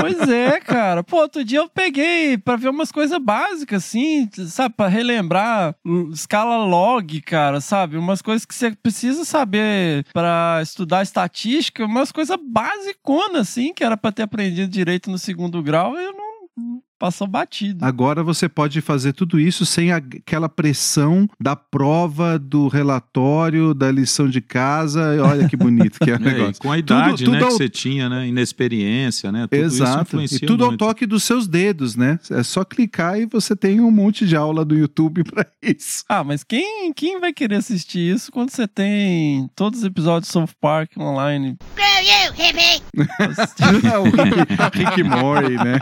Pois é, cara. Pô, outro dia eu peguei pra ver umas coisas básicas, assim, sabe? Pra relembrar hum, escala log, cara, sabe? Umas coisas que você precisa saber pra estudar estatística, umas coisas basiconas, assim, que era pra ter aprendido direito no segundo grau, eu não. Passou batido. Agora você pode fazer tudo isso sem aquela pressão da prova, do relatório, da lição de casa. Olha que bonito que é o [laughs] É, negócio. com a idade tudo né, ao- que você tinha, né? Inexperiência, né? Tudo isso Exato. influencia E tudo ao muito. toque dos seus dedos, né? É só clicar e você tem um monte de aula do YouTube [laughs] pra isso. Ah, mas quem, quem vai querer assistir isso quando você tem todos os episódios de South Park online? [laughs] o Rick, Rick Mori, né?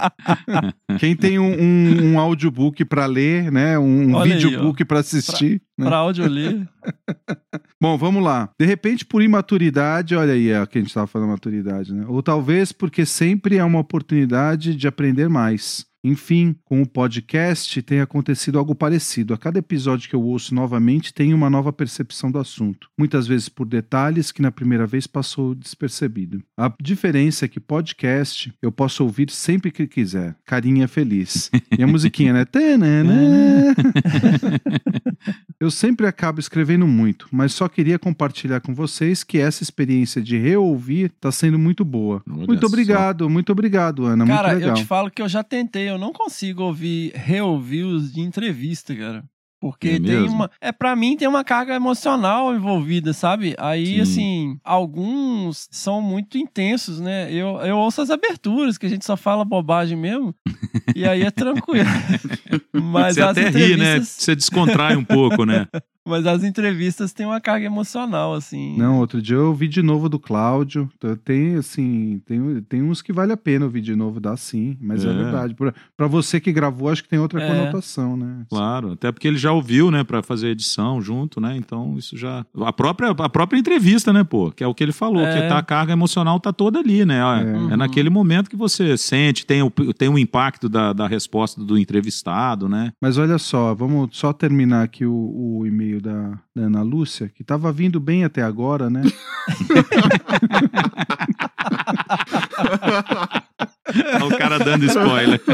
Quem tem um, um, um audiobook pra ler, né? Um Olha videobook pra assistir. né? Pra áudio ler. [laughs] Bom, vamos lá. De repente, por imaturidade, olha aí é o que a gente estava falando, maturidade, né? Ou talvez porque sempre é uma oportunidade de aprender mais. Enfim, com o podcast tem acontecido algo parecido. A cada episódio que eu ouço novamente, tenho uma nova percepção do assunto. Muitas vezes por detalhes que na primeira vez passou despercebido. A diferença é que podcast eu posso ouvir sempre que quiser. Carinha feliz. [laughs] E a musiquinha, né? [laughs] Eu sempre acabo escrevendo muito, mas só queria compartilhar com vocês que essa experiência de reouvir está sendo muito boa. Olha muito só. obrigado, muito obrigado, Ana. Cara, eu te falo que eu já tentei, eu não consigo ouvir, reouvir os de entrevista, cara. Porque É tem mesmo? uma. É, pra mim tem uma carga emocional envolvida, sabe? Aí, Sim. assim, alguns são muito intensos, né? Eu, eu ouço as aberturas, que a gente só fala bobagem mesmo. e aí é tranquilo. [laughs] Mas você até ri, né? entrevistas. Você descontrai um pouco, né? [laughs] Mas as entrevistas têm uma carga emocional, assim. Não, outro dia eu ouvi de novo do Cláudio. Então, Tem, assim, tem, tem uns que vale a pena ouvir de novo, dá sim, mas é, É. verdade. Pra, pra você que gravou, acho que tem outra É. conotação, né? Claro, até porque ele já ouviu, né, Pra fazer edição junto, né? Então isso já a própria a própria entrevista, né, pô, que é o que ele falou, É. que tá, a carga emocional tá toda ali, né? É, É. é naquele momento que você sente, tem o tem o impacto da, da resposta do entrevistado, né? Mas olha só, vamos só terminar aqui o, o e-mail da, da Ana Lúcia, que tava vindo bem até agora, né? [laughs] O cara dando spoiler. [laughs]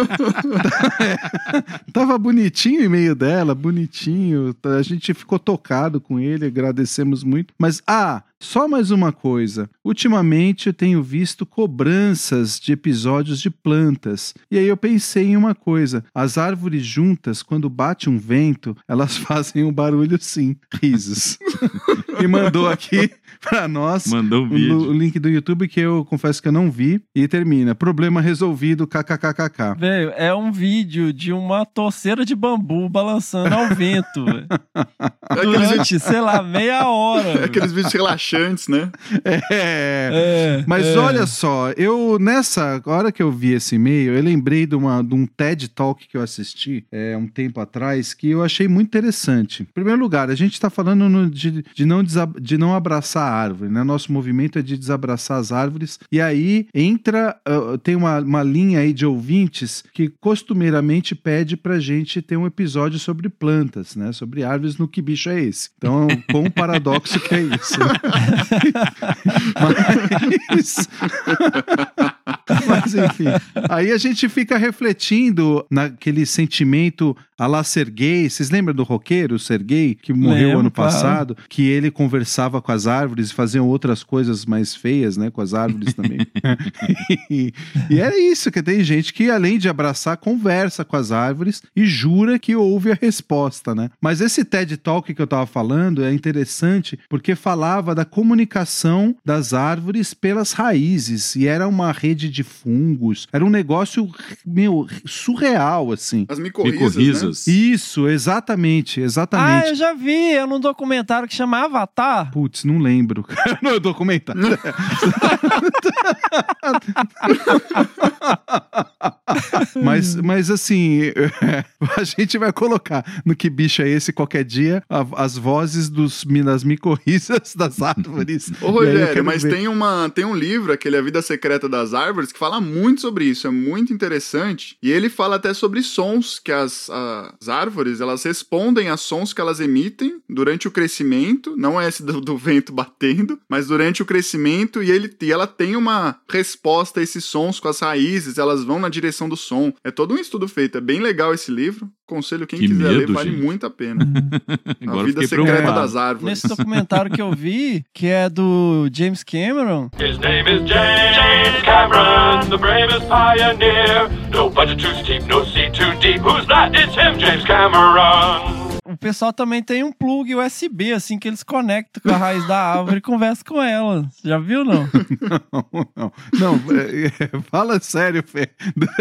Tava bonitinho o e-mail dela, bonitinho. A gente ficou tocado com ele, agradecemos muito. Mas, ah, só mais uma coisa. Ultimamente eu tenho visto cobranças de episódios de plantas. E aí eu pensei em uma coisa: as árvores juntas, quando bate um vento, elas [laughs] fazem um barulho sim. Risos. [laughs] e mandou aqui [laughs] pra nós Mandou um o, vídeo. o link do YouTube que eu confesso que eu não vi. E termina: problema resolvido, kkkk. Velho, é um vídeo de uma torceira de bambu balançando ao vento, [laughs] aqueles, Durante, sei lá, meia hora. velho. aqueles vídeos relaxantes, né? É. É, Mas é. olha só, eu nessa hora que eu vi esse e-mail, eu lembrei de, uma, de um TED Talk que eu assisti é, um tempo atrás que eu achei muito interessante. Em primeiro lugar, a gente está falando no- de, de, não de não abraçar a árvore, né? Nosso movimento é de desabraçar as árvores. E aí entra, ah, tem uma, uma linha aí de ouvintes que costumeiramente pede pra gente ter um episódio sobre plantas, né? Sobre árvores no Que Bicho é Esse? Então, [laughs] quão paradoxo que é isso. né? [laughs] Mas... [laughs] Mas enfim, aí a gente fica refletindo naquele sentimento a lá Serguei. Vocês lembram do roqueiro, o Serguei, que morreu Lembro, ano claro. passado? Que ele conversava com as árvores e faziam outras coisas mais feias, né? Com as árvores também. [laughs] e, e era isso, que tem gente que, além de abraçar, conversa com as árvores e jura que ouve a resposta, né? Mas esse TED Talk que eu tava falando é interessante porque falava da comunicação das árvores pelas raízes e era uma rede de fungos. Era um negócio, meu, surreal, assim. As micorrizas, Micorrizas. Isso, exatamente, Ah, exatamente. eu já vi, é num documentário que chama Avatar. Putz, não lembro. [laughs] no documentário. [laughs] mas, mas assim, [laughs] a gente vai colocar no que bicho é esse qualquer dia a- as vozes dos, das micorrizas das árvores. Ô, Rogério, mas ver. tem, uma, tem um livro, aquele A Vida Secreta das Árvores, que fala muito sobre isso, é muito interessante. E ele fala até sobre sons, que as, as árvores, elas respondem a sons que elas emitem durante o crescimento, não é esse do, do vento batendo, mas durante o crescimento, e, ele, e ela tem uma resposta a esses sons com as raízes, elas vão na direção do som. É todo um estudo feito, é bem legal esse livro. Aconselho quem Que quiser ler, medo, vale gente. muito a pena. [laughs] [laughs] a Vida Secreta preocupado. das Árvores. Nesse documentário que eu vi, que é do James Cameron, His name is James Cameron, the bravest pioneer. No budget too steep, no seat Ah, it's him, James Cameron. O pessoal também tem um plug USB, assim, que eles conectam com a raiz da árvore e conversam com ela. Você já viu, não? [laughs] Não, não. Não, é, é, fala sério, Fê.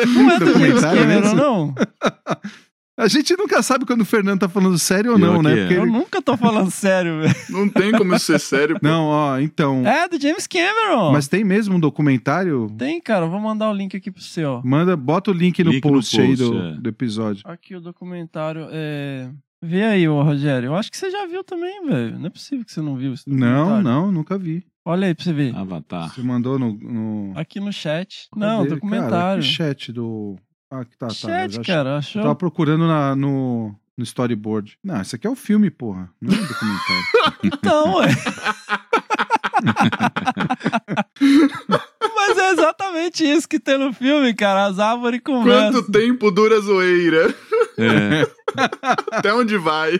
Não é do James Cameron, não? [laughs] A gente nunca sabe quando o Fernando tá falando sério ou não, né? é. Porque Eu ele- nunca tô falando sério, velho. Não tem como ser sério. pô. Não, ó, então. É do James Cameron. Mas tem mesmo um documentário? Tem, cara. Eu Vou mandar o link aqui pro você, ó. Manda, bota o link no Link no post, aí post, do, é. do episódio. Aqui o documentário é. Vê aí, ô Rogério. Eu acho que você já viu também, velho. Não é possível que você não viu esse Não, documentário. não, nunca vi. Olha aí pra você ver. Avatar. Você mandou no. no... Aqui no chat. Não, Cadê? documentário. Cara, que chat do. Ah, que tá, tá. Chat, cara, Eu achou? tava procurando na- no, no storyboard. Não, isso aqui é o filme, porra. Não é um documentário. [laughs] Então, ué. Mas é exatamente isso que tem no filme, cara. As árvores conversam. Quanto tempo dura a zoeira? É. [laughs] Até onde vai?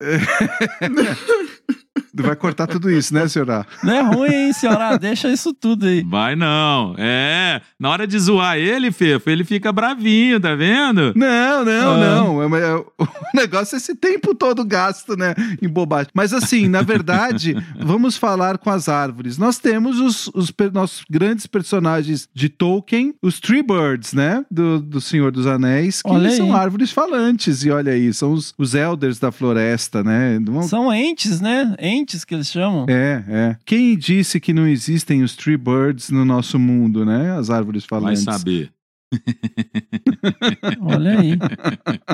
[laughs] [laughs] Vai cortar tudo isso, né, senhora? Não é ruim, hein, senhora? Deixa isso tudo aí. Vai não. É. Na hora de zoar ele, Fefo, ele fica bravinho, tá vendo? Não, não, Ah. não. É- é- [laughs] o negócio é esse tempo todo gasto, né? Em bobagem. Mas assim, na verdade, [laughs] vamos falar com as árvores. Nós temos os, os per- nossos grandes personagens de Tolkien, os Tree Birds, né? Do, do Senhor dos Anéis, que Olha aí. são árvores falantes. E olha aí, são os, os elders da floresta, né? Vamos- São entes, né? Entes que eles chamam. É, é. Quem disse que não existem os Tree Birds no nosso mundo, né? As árvores Vai falantes. saber. [laughs] Olha aí.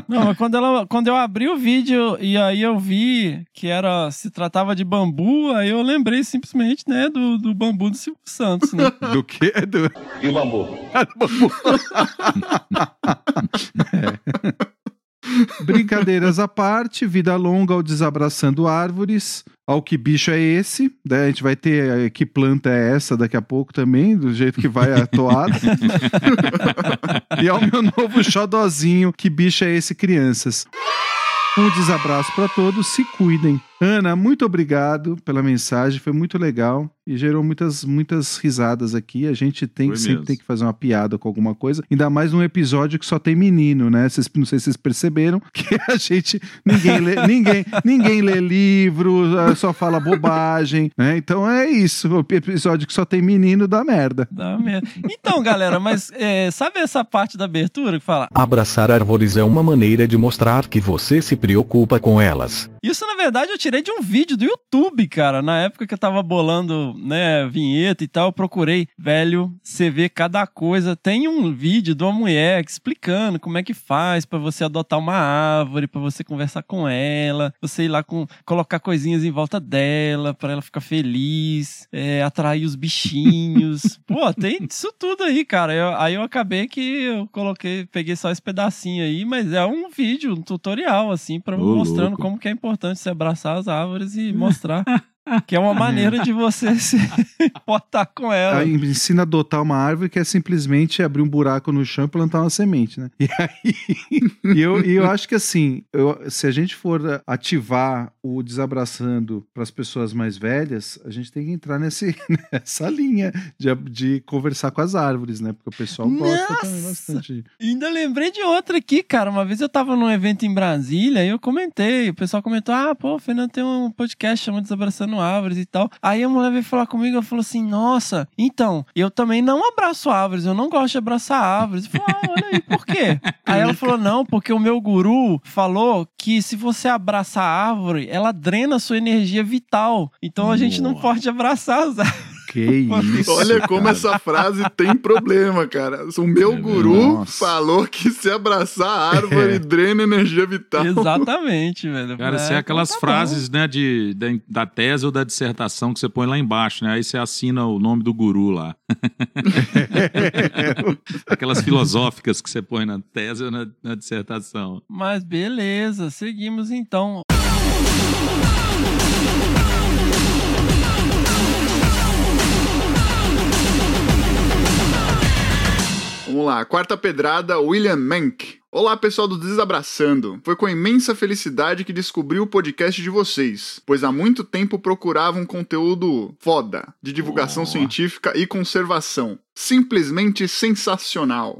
Não, mas quando, ela, quando eu abri o vídeo e aí eu vi que era se tratava de bambu, aí eu lembrei simplesmente, né, do, do bambu do Silvio Santos, né? [laughs] Do quê? Do... E o bambu? [laughs] Brincadeiras à parte, vida longa ao desabraçando árvores. Ao que bicho é esse? Daí a gente vai ter eh, que planta é essa daqui a pouco também, do jeito que vai a toada. [laughs] e ao meu novo xodozinho, que bicho é esse, crianças? Um desabraço para todos, se cuidem. Ana, muito obrigado pela mensagem, foi muito legal e gerou muitas, muitas risadas aqui. A gente tem Foi que sempre tem que fazer uma piada com alguma coisa, ainda mais num episódio que só tem menino, né? Vocês, não sei se vocês perceberam [laughs] que a gente ninguém lê, [laughs] ninguém, ninguém lê livro, eh, só fala bobagem, né? Então é isso, o episódio que só tem menino dá merda. Dá merda. Então, galera, mas é, sabe essa parte da abertura que fala? Abraçar árvores é uma maneira de mostrar que você se preocupa com elas. Isso, na verdade, eu tirei de um vídeo do YouTube, cara. Na época que eu tava bolando, né, vinheta e tal, eu procurei, velho, você vê cada coisa. Tem um vídeo de uma mulher explicando como é que faz pra você adotar uma árvore, pra você conversar com ela, você ir lá com colocar coisinhas em volta dela, pra ela ficar feliz, é, atrair os bichinhos. [laughs] Pô, tem isso tudo aí, cara. Eu- aí eu acabei que eu coloquei, peguei só esse pedacinho aí, mas é um vídeo, um tutorial, assim, pra Ô, mostrando louco. como que é importante se abraçar as árvores e mostrar [laughs] que é uma maneira de você [laughs] se botar com ela. Aí ensina a adotar uma árvore que é simplesmente abrir um buraco no chão e plantar uma semente, né? E aí, e eu, e eu acho que assim, eu- se a gente for ativar o desabraçando para as pessoas mais velhas, a gente tem que entrar nesse, [laughs] nessa linha de, de conversar com as árvores, né? Porque o pessoal gosta também bastante. Ainda lembrei de outra aqui, cara. Uma vez eu tava num evento em Brasília e eu comentei. O pessoal comentou: Ah, pô, o Fernando tem um podcast chamado Desabraçando Árvores e tal. Aí a mulher veio falar comigo e falou assim: Nossa, então, eu também não abraço árvores, eu não gosto de abraçar árvores. Eu falei: Ah, olha aí, por quê? [laughs] aí ela falou: Não, porque o meu guru falou que se você abraça a árvore, ela drena a sua energia vital. Então a gente não pode abraçar as árvores. Que [laughs] isso. Olha como cara. essa frase tem problema, cara. O meu É guru Nossa. falou que se abraçar a árvore [laughs] É. drena energia vital. Exatamente, velho. Cara, isso é aquelas tá bom. frases, né, de, da, da tese ou da dissertação que você põe lá embaixo, né? Aí você assina o nome do guru lá. [laughs] Aquelas filosóficas que você põe na tese ou na, na dissertação. Mas beleza, seguimos então. Vamos lá, quarta pedrada, William Mank. Olá, pessoal do Desabraçando. Foi com imensa felicidade que descobri o podcast de vocês, pois há muito tempo procurava um conteúdo foda, de divulgação Oh. científica e conservação. Simplesmente sensacional.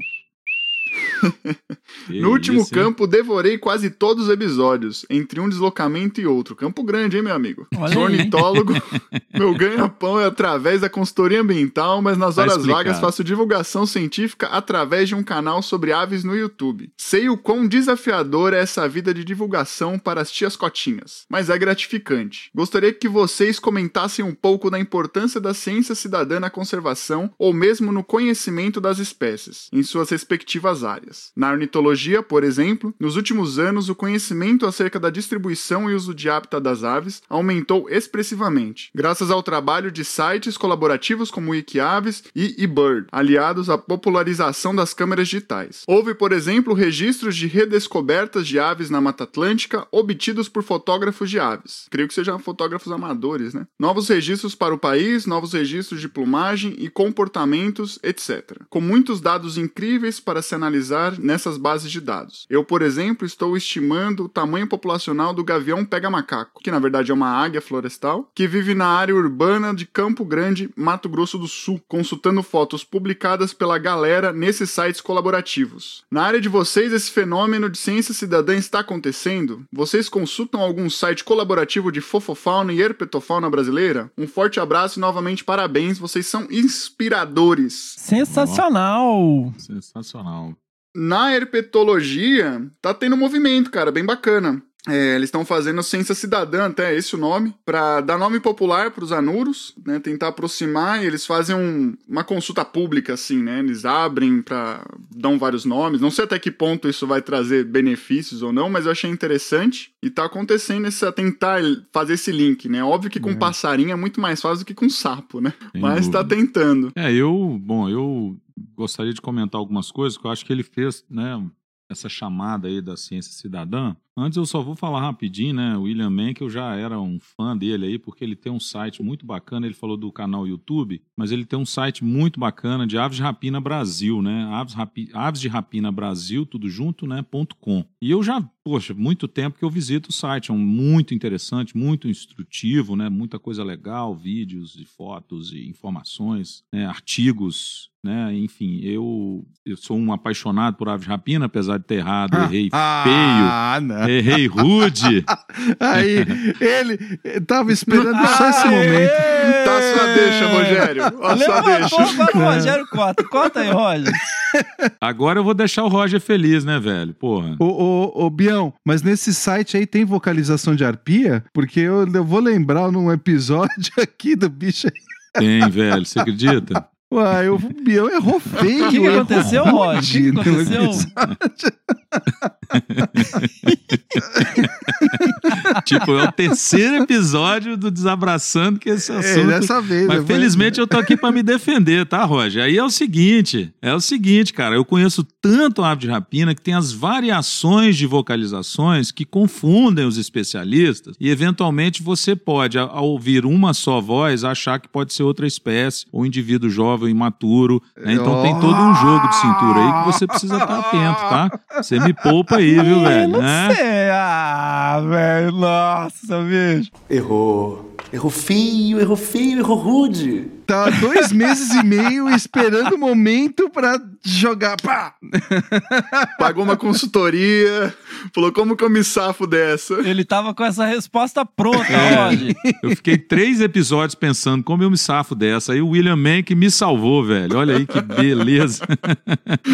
No último isso, hein? campo, devorei quase todos os episódios, entre um deslocamento e outro. Campo grande, hein, meu amigo? Olha Sou ornitólogo. [laughs] meu ganha-pão é através da consultoria ambiental, mas nas Tá horas explicado. vagas faço divulgação científica através de um canal sobre aves no YouTube. Sei o quão desafiador é essa vida de divulgação para as tias cotinhas, mas é gratificante. Gostaria que vocês comentassem um pouco da importância da ciência cidadã na conservação ou mesmo no conhecimento das espécies, em suas respectivas áreas. Na ornitologia, por exemplo, nos últimos anos o conhecimento acerca da distribuição e uso de hábitat das aves aumentou expressivamente, graças ao trabalho de sites colaborativos como Wikiaves e eBird, aliados à popularização das câmeras digitais. Houve, por exemplo, registros de redescobertas de aves na Mata Atlântica obtidos por fotógrafos de aves. Creio que sejam fotógrafos amadores, né? Novos registros para o país, novos registros de plumagem e comportamentos, etc. Com muitos dados incríveis para se analisar nessas bases de dados. Eu, por exemplo, estou estimando o tamanho populacional do gavião pega-macaco, que na verdade é uma águia florestal, que vive na área urbana de Campo Grande, Mato Grosso do Sul, consultando fotos publicadas pela galera nesses sites colaborativos. Na área de vocês, esse fenômeno de ciência cidadã está acontecendo? Vocês consultam algum site colaborativo de fofofauna e herpetofauna brasileira? Um forte abraço e novamente parabéns, vocês são inspiradores. Sensacional! Sensacional. Na herpetologia, tá tendo movimento, cara, bem bacana. É, eles estão fazendo ciência cidadã, até esse o nome, para dar nome popular para os anuros, né, tentar aproximar. E eles fazem um- uma consulta pública, assim, né? Eles abrem para dão vários nomes. Não sei até que ponto isso vai trazer benefícios ou não, mas eu achei interessante. E tá acontecendo esse, tentar fazer esse link, né? Óbvio que com passarinho é muito mais fácil do que com sapo, né? Sem mas tá dúvida. tentando. É, eu, bom, eu gostaria de comentar algumas coisas que eu acho que ele fez, né, essa chamada aí da ciência cidadã. Antes eu só vou falar rapidinho, né, o William eu já era um fã dele aí, porque ele tem um site muito bacana, ele falou do canal YouTube, mas ele tem um site muito bacana de Aves de Rapina Brasil, né, Aves, Rapi, Aves de Rapina Brasil, tudo junto, né, ponto .com. E eu já, poxa, muito tempo que eu visito o site, é um muito interessante, muito instrutivo, né, muita coisa legal, vídeos e fotos e informações, né, artigos, né, enfim, eu, eu sou um apaixonado por aves rapina, apesar de ter errado, errei Ah, feio, não. errei rude. [laughs] Aí, ele tava esperando só esse momento. Tá sua deixa, Rogério. Ó, sua deixa. Agora o Rogério conta. Conta aí, Roger. [laughs] Agora eu vou deixar o Roger feliz, né, velho? Porra. Ô, ô, ô, Bião, mas nesse site aí tem vocalização de arpia? Porque eu, eu vou lembrar num episódio [laughs] aqui do bicho aí. Tem, velho, você acredita? Uai, o Bião errou feio. [laughs] O que que aconteceu, Roger? O que que aconteceu? tipo, é o terceiro episódio do Desabraçando que esse assunto. dessa vez, Mas vou- felizmente eu tô aqui pra me defender, tá, Roger? Aí é o seguinte: é o seguinte, cara. Eu conheço tanto a ave de rapina que tem as variações de vocalizações que confundem os especialistas e, eventualmente, você pode, a- ao ouvir uma só voz, achar que pode ser outra espécie ou indivíduo jovem, imaturo. né? Então tem todo um jogo de cintura aí que você precisa estar atento, tá? Você me poupa aí, viu, velho? Não né? sei. Ah, velho. Nossa, bicho. Errou. Errou feio, errou feio, errou rude. Tá há dois meses e meio esperando o momento pra jogar. Pá! Pagou uma consultoria, falou como que eu me safo dessa. Ele tava com essa resposta pronta, É. Roger. [laughs] Eu fiquei três episódios pensando como eu me safo dessa. Aí o William que me salvou, velho. Olha aí que beleza.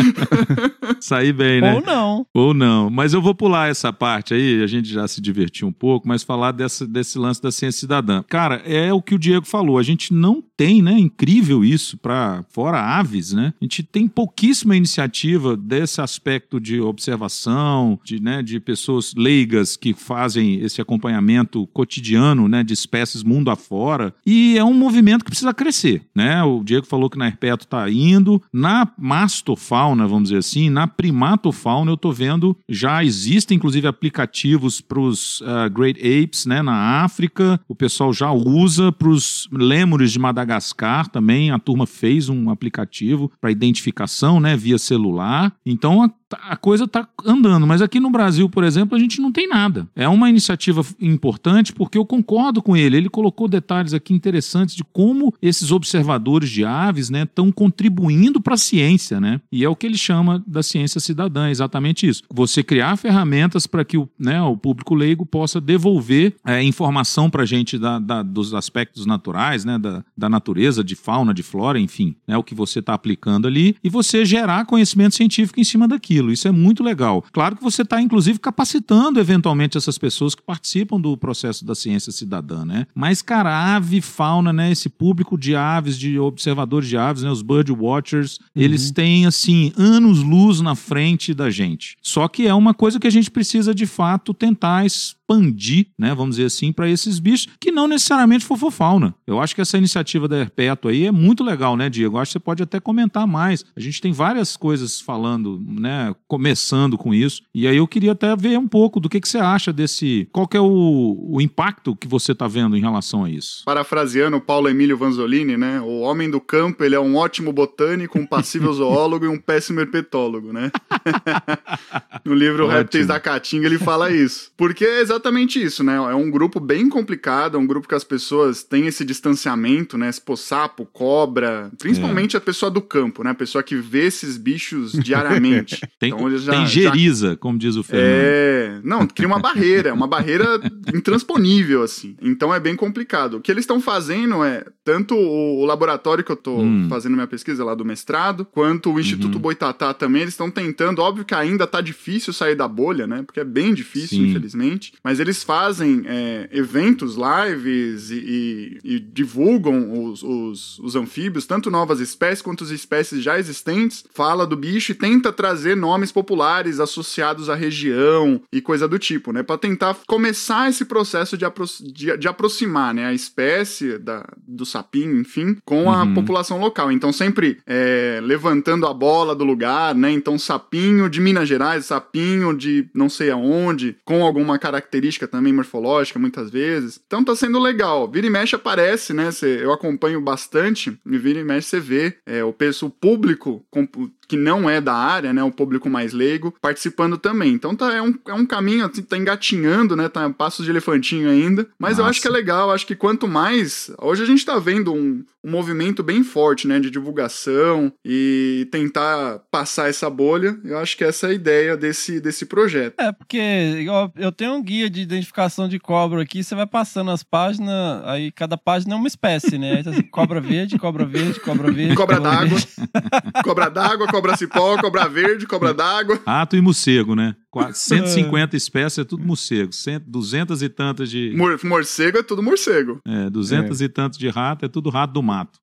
[laughs] Saí bem, né? Ou não. Ou não. Mas eu vou pular essa parte aí, a gente já se divertiu um pouco, mas falar dessa, desse lance da ciência cidadã. Cara, é o que o Diego falou. A gente não tem, né? Incrível isso para fora aves, né? A gente tem pouquíssima iniciativa desse aspecto de observação, de, né, de pessoas leigas que fazem esse acompanhamento cotidiano, né, de espécies mundo afora. E é um movimento que precisa crescer, né? O Diego falou que na herpeto tá indo, na mastofauna, vamos dizer assim, na primatofauna eu tô vendo já existem inclusive aplicativos para os Great Apes, né, na África. O pessoal já usa para os lêmures de Madagascar também. A turma fez um aplicativo para identificação, né, via celular. Então a, tá- a coisa tá andando. Mas aqui no Brasil, por exemplo, a gente não tem nada. É uma iniciativa importante porque eu concordo com ele. Ele colocou detalhes aqui interessantes de como esses observadores de aves estão contribuindo para a ciência, né? E é o que ele chama da ciência cidadã, é exatamente isso. Você criar ferramentas para que o, né, o público leigo possa devolver é, informação para a gente da- da- dos aspectos naturais, né, da, da natureza, de fauna, de flora, enfim, né, o que você está aplicando ali, e você gerar conhecimento científico em cima daquilo. Isso é muito legal. Claro que você está, inclusive, capacitando eventualmente essas pessoas que participam do processo da ciência cidadã, né? Mas, cara, ave, fauna, né? Esse público de aves, de observadores de aves, né? Os bird watchers, eles têm, assim, anos-luz na frente da gente. Só que é uma coisa que a gente precisa, de fato, tentar expandir, né? Vamos dizer assim, para esses bichos que não necessariamente for fauna. Eu acho que essa iniciativa da Herpeto aí é muito legal, né, Diego? Eu acho que você pode até comentar mais. A gente tem várias coisas falando, né? Começando com isso. E aí eu queria até ver um pouco do que, que você acha desse. Qual que é o, o impacto que você está vendo em relação a isso? Parafraseando o Paulo Emílio Vanzolini, né? O homem do campo, ele é um ótimo botânico, um passível [laughs] zoólogo e um péssimo herpetólogo, né? [laughs] no livro. Répteis da Caatinga ele fala isso. Porque é exatamente isso, né? É um grupo bem complicado, é um grupo que as pessoas têm esse distanciamento, né? Pô, sapo, cobra, principalmente a pessoa do campo, né? A pessoa que vê esses bichos diariamente. [laughs] Tem, Então, já- tem já- geriza, como diz o Fernando. é, não, cria uma barreira, uma barreira intransponível, assim. Então é bem complicado. O que eles estão fazendo é, tanto o, o laboratório que eu tô Hum. fazendo minha pesquisa lá do mestrado, quanto o Instituto Uhum. Boitatá também, eles estão tentando, óbvio que ainda tá difícil sair da bolha, né? Porque é bem difícil, Sim. infelizmente. Mas eles fazem é, eventos, lives e, e- e divulgam os, os, os anfíbios, tanto novas espécies quanto as espécies já existentes, fala do bicho e tenta trazer nomes populares associados à região e coisa do tipo, né? Pra tentar começar esse processo de, apro de, de aproximar, né? A espécie da, do sapinho, enfim, com a Uhum. população local. Então, sempre é, levantando a bola do lugar, né? Então, sapinho de Minas Gerais, sapinho de não sei aonde, com alguma característica também morfológica, muitas vezes. Então, tá sendo legal. Vira e mexe aparece, né? Cê- eu acompanho bastante, e vira e mexe você vê é, o, peço- o público com- que não é da área, né? O público mais leigo, participando também. Então, tá, é, um, é um caminho, assim, tá engatinhando, né? Tá passos de elefantinho ainda. Mas eu acho que é legal, acho que quanto mais. Hoje a gente tá vendo um, um movimento bem forte, né? De divulgação e tentar passar essa bolha. Eu acho que essa é a ideia desse, desse projeto. É, porque igual, eu tenho um guia de identificação de cobra aqui, você vai passando as páginas, aí cada página é uma espécie, né? Tá assim, cobra verde, cobra verde, cobra verde. Cobra d'água. verde. Cobra d'água, cobra cipó, cobra verde, cobra d'água. Rato e morcego, né? Qua- 150 espécies é tudo morcego. Cento- 200 e tantas de. Mor- morcego é tudo morcego. É, 200 e tantos de rato é tudo rato do mato.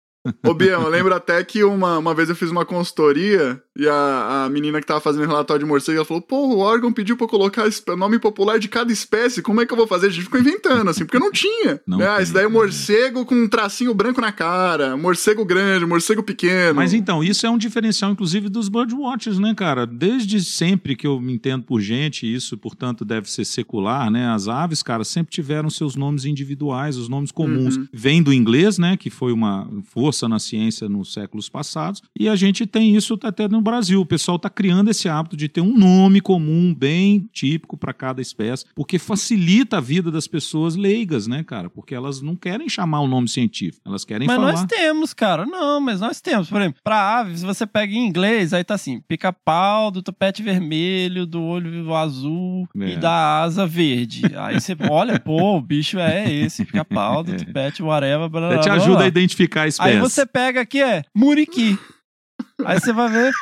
Ô, Bião, eu lembro até que uma, uma vez eu fiz uma consultoria e a, a menina que tava fazendo relatório de morcego, ela falou, pô, o órgão pediu pra eu colocar es- nome popular de cada espécie, como é que eu vou fazer? A gente ficou inventando, assim, porque não tinha. Não né? Ah, tem, Esse daí é morcego com um tracinho branco na cara, morcego grande, morcego pequeno. Mas então, isso é um diferencial, inclusive, dos birdwatchers, né, cara? Desde sempre que eu me entendo por gente, isso, portanto, deve ser secular, né? As aves, cara, sempre tiveram seus nomes individuais, os nomes comuns. Uhum. Vem do inglês, né? Que foi uma força na ciência nos séculos passados. E a gente tem isso até no Brasil. O pessoal está criando esse hábito de ter um nome comum, bem típico para cada espécie, porque facilita a vida das pessoas leigas, né, cara? Porque elas não querem chamar o nome científico, elas querem Mas falar. nós temos, cara. Não, mas nós temos. Por exemplo, pra aves, você pega em inglês, aí tá assim: pica-pau do topete vermelho, do olho azul É. e da asa verde. Aí você olha, pô, o bicho é esse, pica-pau do [laughs] topete, whatever. Blá, blá, Te blá, ajuda blá. a identificar a espécie. Aí você pega aqui, é muriqui. Aí você vai ver.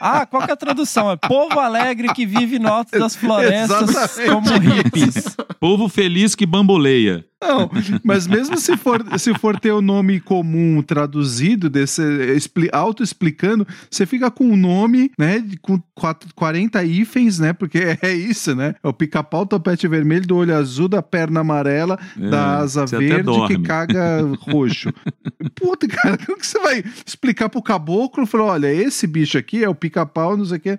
Ah, qual que é a tradução? É povo alegre que vive no alto das florestas Exatamente. como hippies. Povo feliz que bamboleia. Não, mas mesmo se for, se for ter o nome comum traduzido, desse, expli- auto-explicando, você fica com o nome, né, com quatro- 40 hífens, né, porque [laughs] é isso, né, é o pica-pau, topete vermelho, do olho azul, da perna amarela, É, da asa verde, que caga roxo. [laughs] Puta, cara, como que você vai explicar pro caboclo? Falou, olha, esse bicho aqui é o pica-pau, não sei o quê.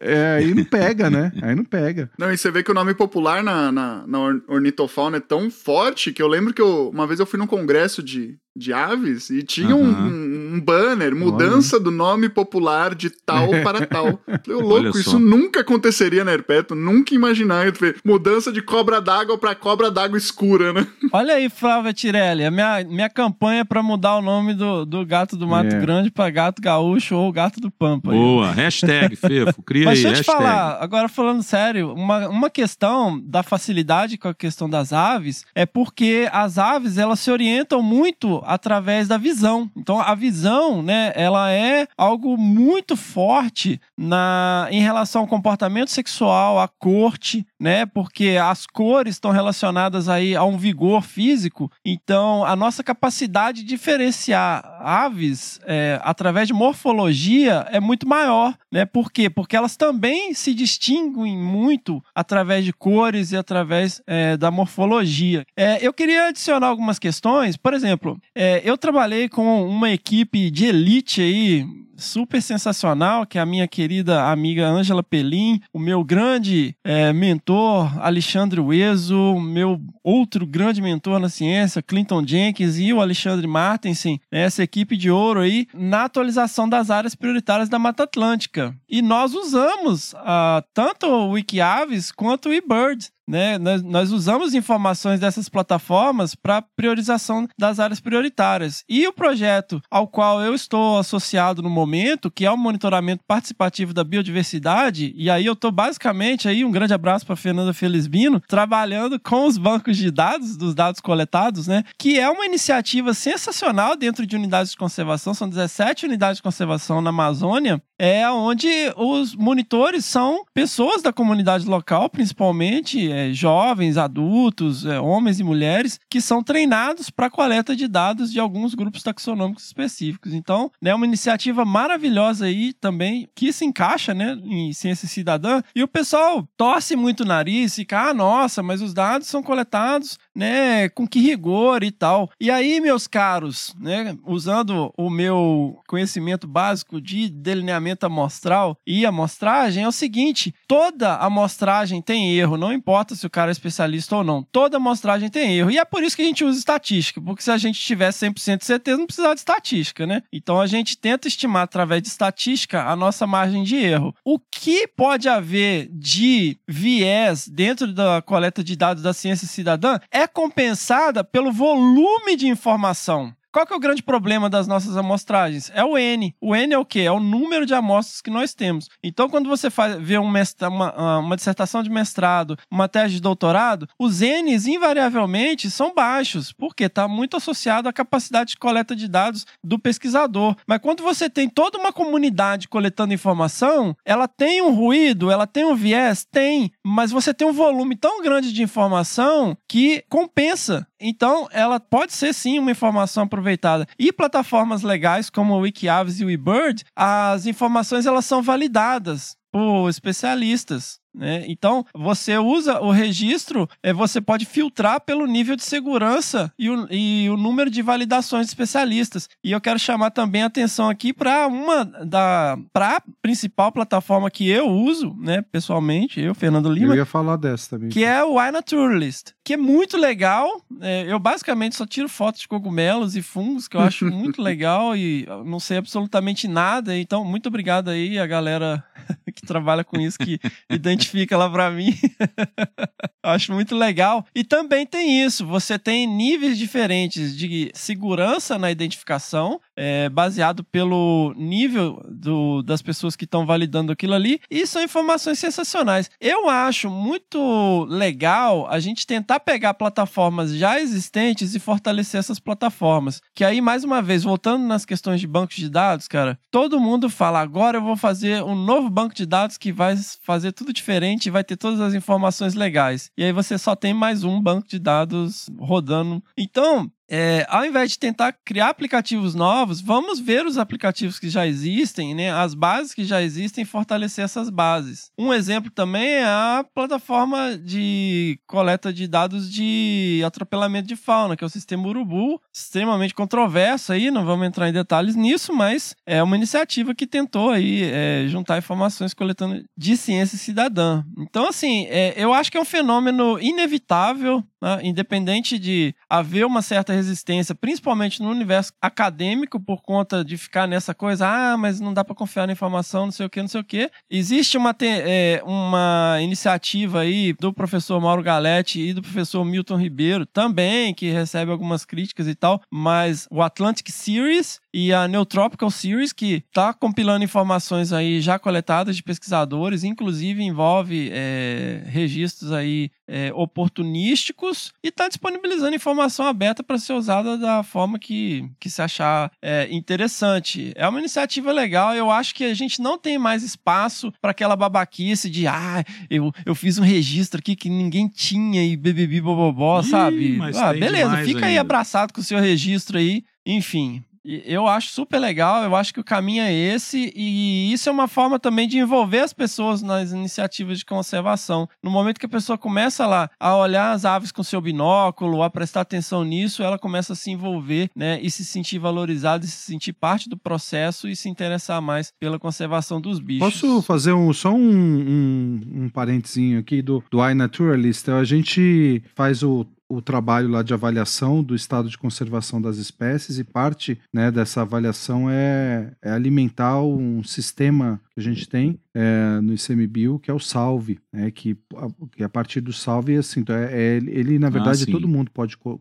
É, aí não pega, né, aí não pega. Não, e você vê que o nome popular na, na, na or- ornitofauna é tão forte que eu lembro que eu, uma vez eu fui num congresso de, de aves e tinha um, um banner, mudança do nome popular de tal para [laughs] tal. Eu louco, Olha isso nunca aconteceria na Herpeto, nunca imaginar mudança de cobra d'água para cobra d'água escura, né? [laughs] Olha aí, Flávia Tirelli, a minha, minha campanha é pra mudar o nome do, do gato do Mato É. Grande pra gato gaúcho ou gato do Pampa. aí. Boa, hashtag, Fefo, cria Mas aí, deixa eu te hashtag. falar, agora falando sério, uma, uma questão da facilidade com a questão das aves é porque as aves elas se orientam muito através da visão. Então a visão, né, ela é algo muito forte na em relação ao comportamento sexual, à corte, né? Porque as cores estão relacionadas aí a um vigor físico. Então a nossa capacidade de diferenciar aves é, através de morfologia é muito maior, né? Por quê? Porque elas também se distinguem muito através de cores e através é, da morfologia. É, eu queria adicionar algumas questões. Por exemplo, é, eu trabalhei com uma equipe de elite aí super sensacional, que é a minha querida amiga Ângela Pelim, o meu grande é, mentor Alexandre Ueso, meu outro grande mentor na ciência, Clinton Jenkins e o Alexandre Martensen, né, essa equipe de ouro aí, na atualização das áreas prioritárias da Mata Atlântica. E nós usamos ah, tanto o Wikiaves quanto o eBird né? Nós, nós usamos informações dessas plataformas para priorização das áreas prioritárias. E o projeto ao qual eu estou associado no momento, que é o monitoramento participativo da biodiversidade, e aí eu estou basicamente aí um grande abraço para Fernanda Felizbino, trabalhando com os bancos de dados, dos dados coletados, né? Que é uma iniciativa sensacional dentro de unidades de conservação, são 17 unidades de conservação na Amazônia, é onde os monitores são pessoas da comunidade local, principalmente é, jovens, adultos, é, homens e mulheres, que são treinados para coleta de dados de alguns grupos taxonômicos específicos. Então, é né, uma iniciativa maravilhosa aí também, que se encaixa né, em ciência cidadã, e o pessoal torce muito o nariz, fica, ah, nossa, mas os dados são coletados né, com que rigor e tal. E aí, meus caros, né, usando o meu conhecimento básico de delineamento amostral e amostragem, é o seguinte: toda amostragem tem erro, não importa se o cara é especialista ou não. Toda amostragem tem erro. E é por isso que a gente usa estatística, porque se a gente tivesse 100% de certeza, não precisava de estatística, né? Então a gente tenta estimar através de estatística a nossa margem de erro. O que pode haver de viés dentro da coleta de dados da ciência cidadã é compensada pelo volume de informação. Qual que é o grande problema das nossas amostragens? É o N. O N é o quê? É o número de amostras que nós temos. Então, quando você faz, vê um mestra, uma, uma dissertação de mestrado, uma tese de doutorado, os N's invariavelmente são baixos, porque está muito associado à capacidade de coleta de dados do pesquisador. Mas quando você tem toda uma comunidade coletando informação, ela tem um ruído, ela tem um viés? Tem. Mas você tem um volume tão grande de informação que compensa. Então, ela pode ser sim uma informação aproveitada. E plataformas legais como o Wikiaves e o eBird, as informações elas são validadas por especialistas. Né? Então, você usa o registro, é, você pode filtrar pelo nível de segurança e o, e o número de validações de especialistas. E eu quero chamar também a atenção aqui para uma da pra principal plataforma que eu uso, né, pessoalmente, eu, Fernando Lima, Eu ia falar dessa também. que é o iNaturalist, que é muito legal. É, eu basicamente só tiro fotos de cogumelos e fungos, que eu acho [laughs] muito legal e não sei absolutamente nada. Então, muito obrigado aí a galera [laughs] que trabalha com isso, que identifica [laughs] lá pra mim. [laughs] acho muito legal. E também tem isso, você tem níveis diferentes de segurança na identificação, é, baseado pelo nível do, das pessoas que estão validando aquilo ali, e são informações sensacionais. Eu acho muito legal a gente tentar pegar plataformas já existentes e fortalecer essas plataformas. Que aí, mais uma vez, voltando nas questões de bancos de dados, cara, todo mundo fala, agora eu vou fazer um novo banco de dados que vai fazer tudo diferente e vai ter todas as informações legais. E aí você só tem mais um banco de dados rodando. Então, é, ao invés de tentar criar aplicativos novos, vamos ver os aplicativos que já existem, né? As bases que já existem fortalecer essas bases. Um exemplo também é a plataforma de coleta de dados de atropelamento de fauna, que é o sistema Urubu, extremamente controverso aí, não vamos entrar em detalhes nisso, mas é uma iniciativa que tentou aí é, juntar informações coletando de ciência cidadã. Então, assim, é, eu acho que é um fenômeno inevitável, né? independente de haver uma certa resistência, principalmente no universo acadêmico, por conta de ficar nessa coisa, ah, mas não dá para confiar na informação, não sei o que, não sei o que. Existe uma, é, uma iniciativa aí do professor Mauro Galete e do professor Milton Ribeiro também, que recebe algumas críticas e tal, mas o Atlantic Series e a Neutropical Series, que está compilando informações aí já coletadas de pesquisadores, inclusive envolve é, registros aí é, oportunísticos e está disponibilizando informação aberta para ser usada da forma que, que se achar é, interessante. É uma iniciativa legal, eu acho que a gente não tem mais espaço para aquela babaquice de ah, eu, eu fiz um registro aqui que ninguém tinha e bebebi bobobó, sabe? Ah, beleza, fica ainda. aí abraçado com o seu registro aí. Enfim, eu acho super legal, eu acho que o caminho é esse, e isso é uma forma também de envolver as pessoas nas iniciativas de conservação. No momento que a pessoa começa lá a olhar as aves com seu binóculo, a prestar atenção nisso, ela começa a se envolver, né, e se sentir valorizada, e se sentir parte do processo e se interessar mais pela conservação dos bichos. Posso fazer um, só um, um, um parentezinho aqui do, do iNaturalist? A gente faz o o trabalho lá de avaliação do estado de conservação das espécies e parte né, dessa avaliação é, é alimentar um sistema que a gente tem é, no ICMBio, que é o Salve, né, que, a, que a partir do Salve, assim, então é, é, ele, na verdade, sim. todo mundo pode, co-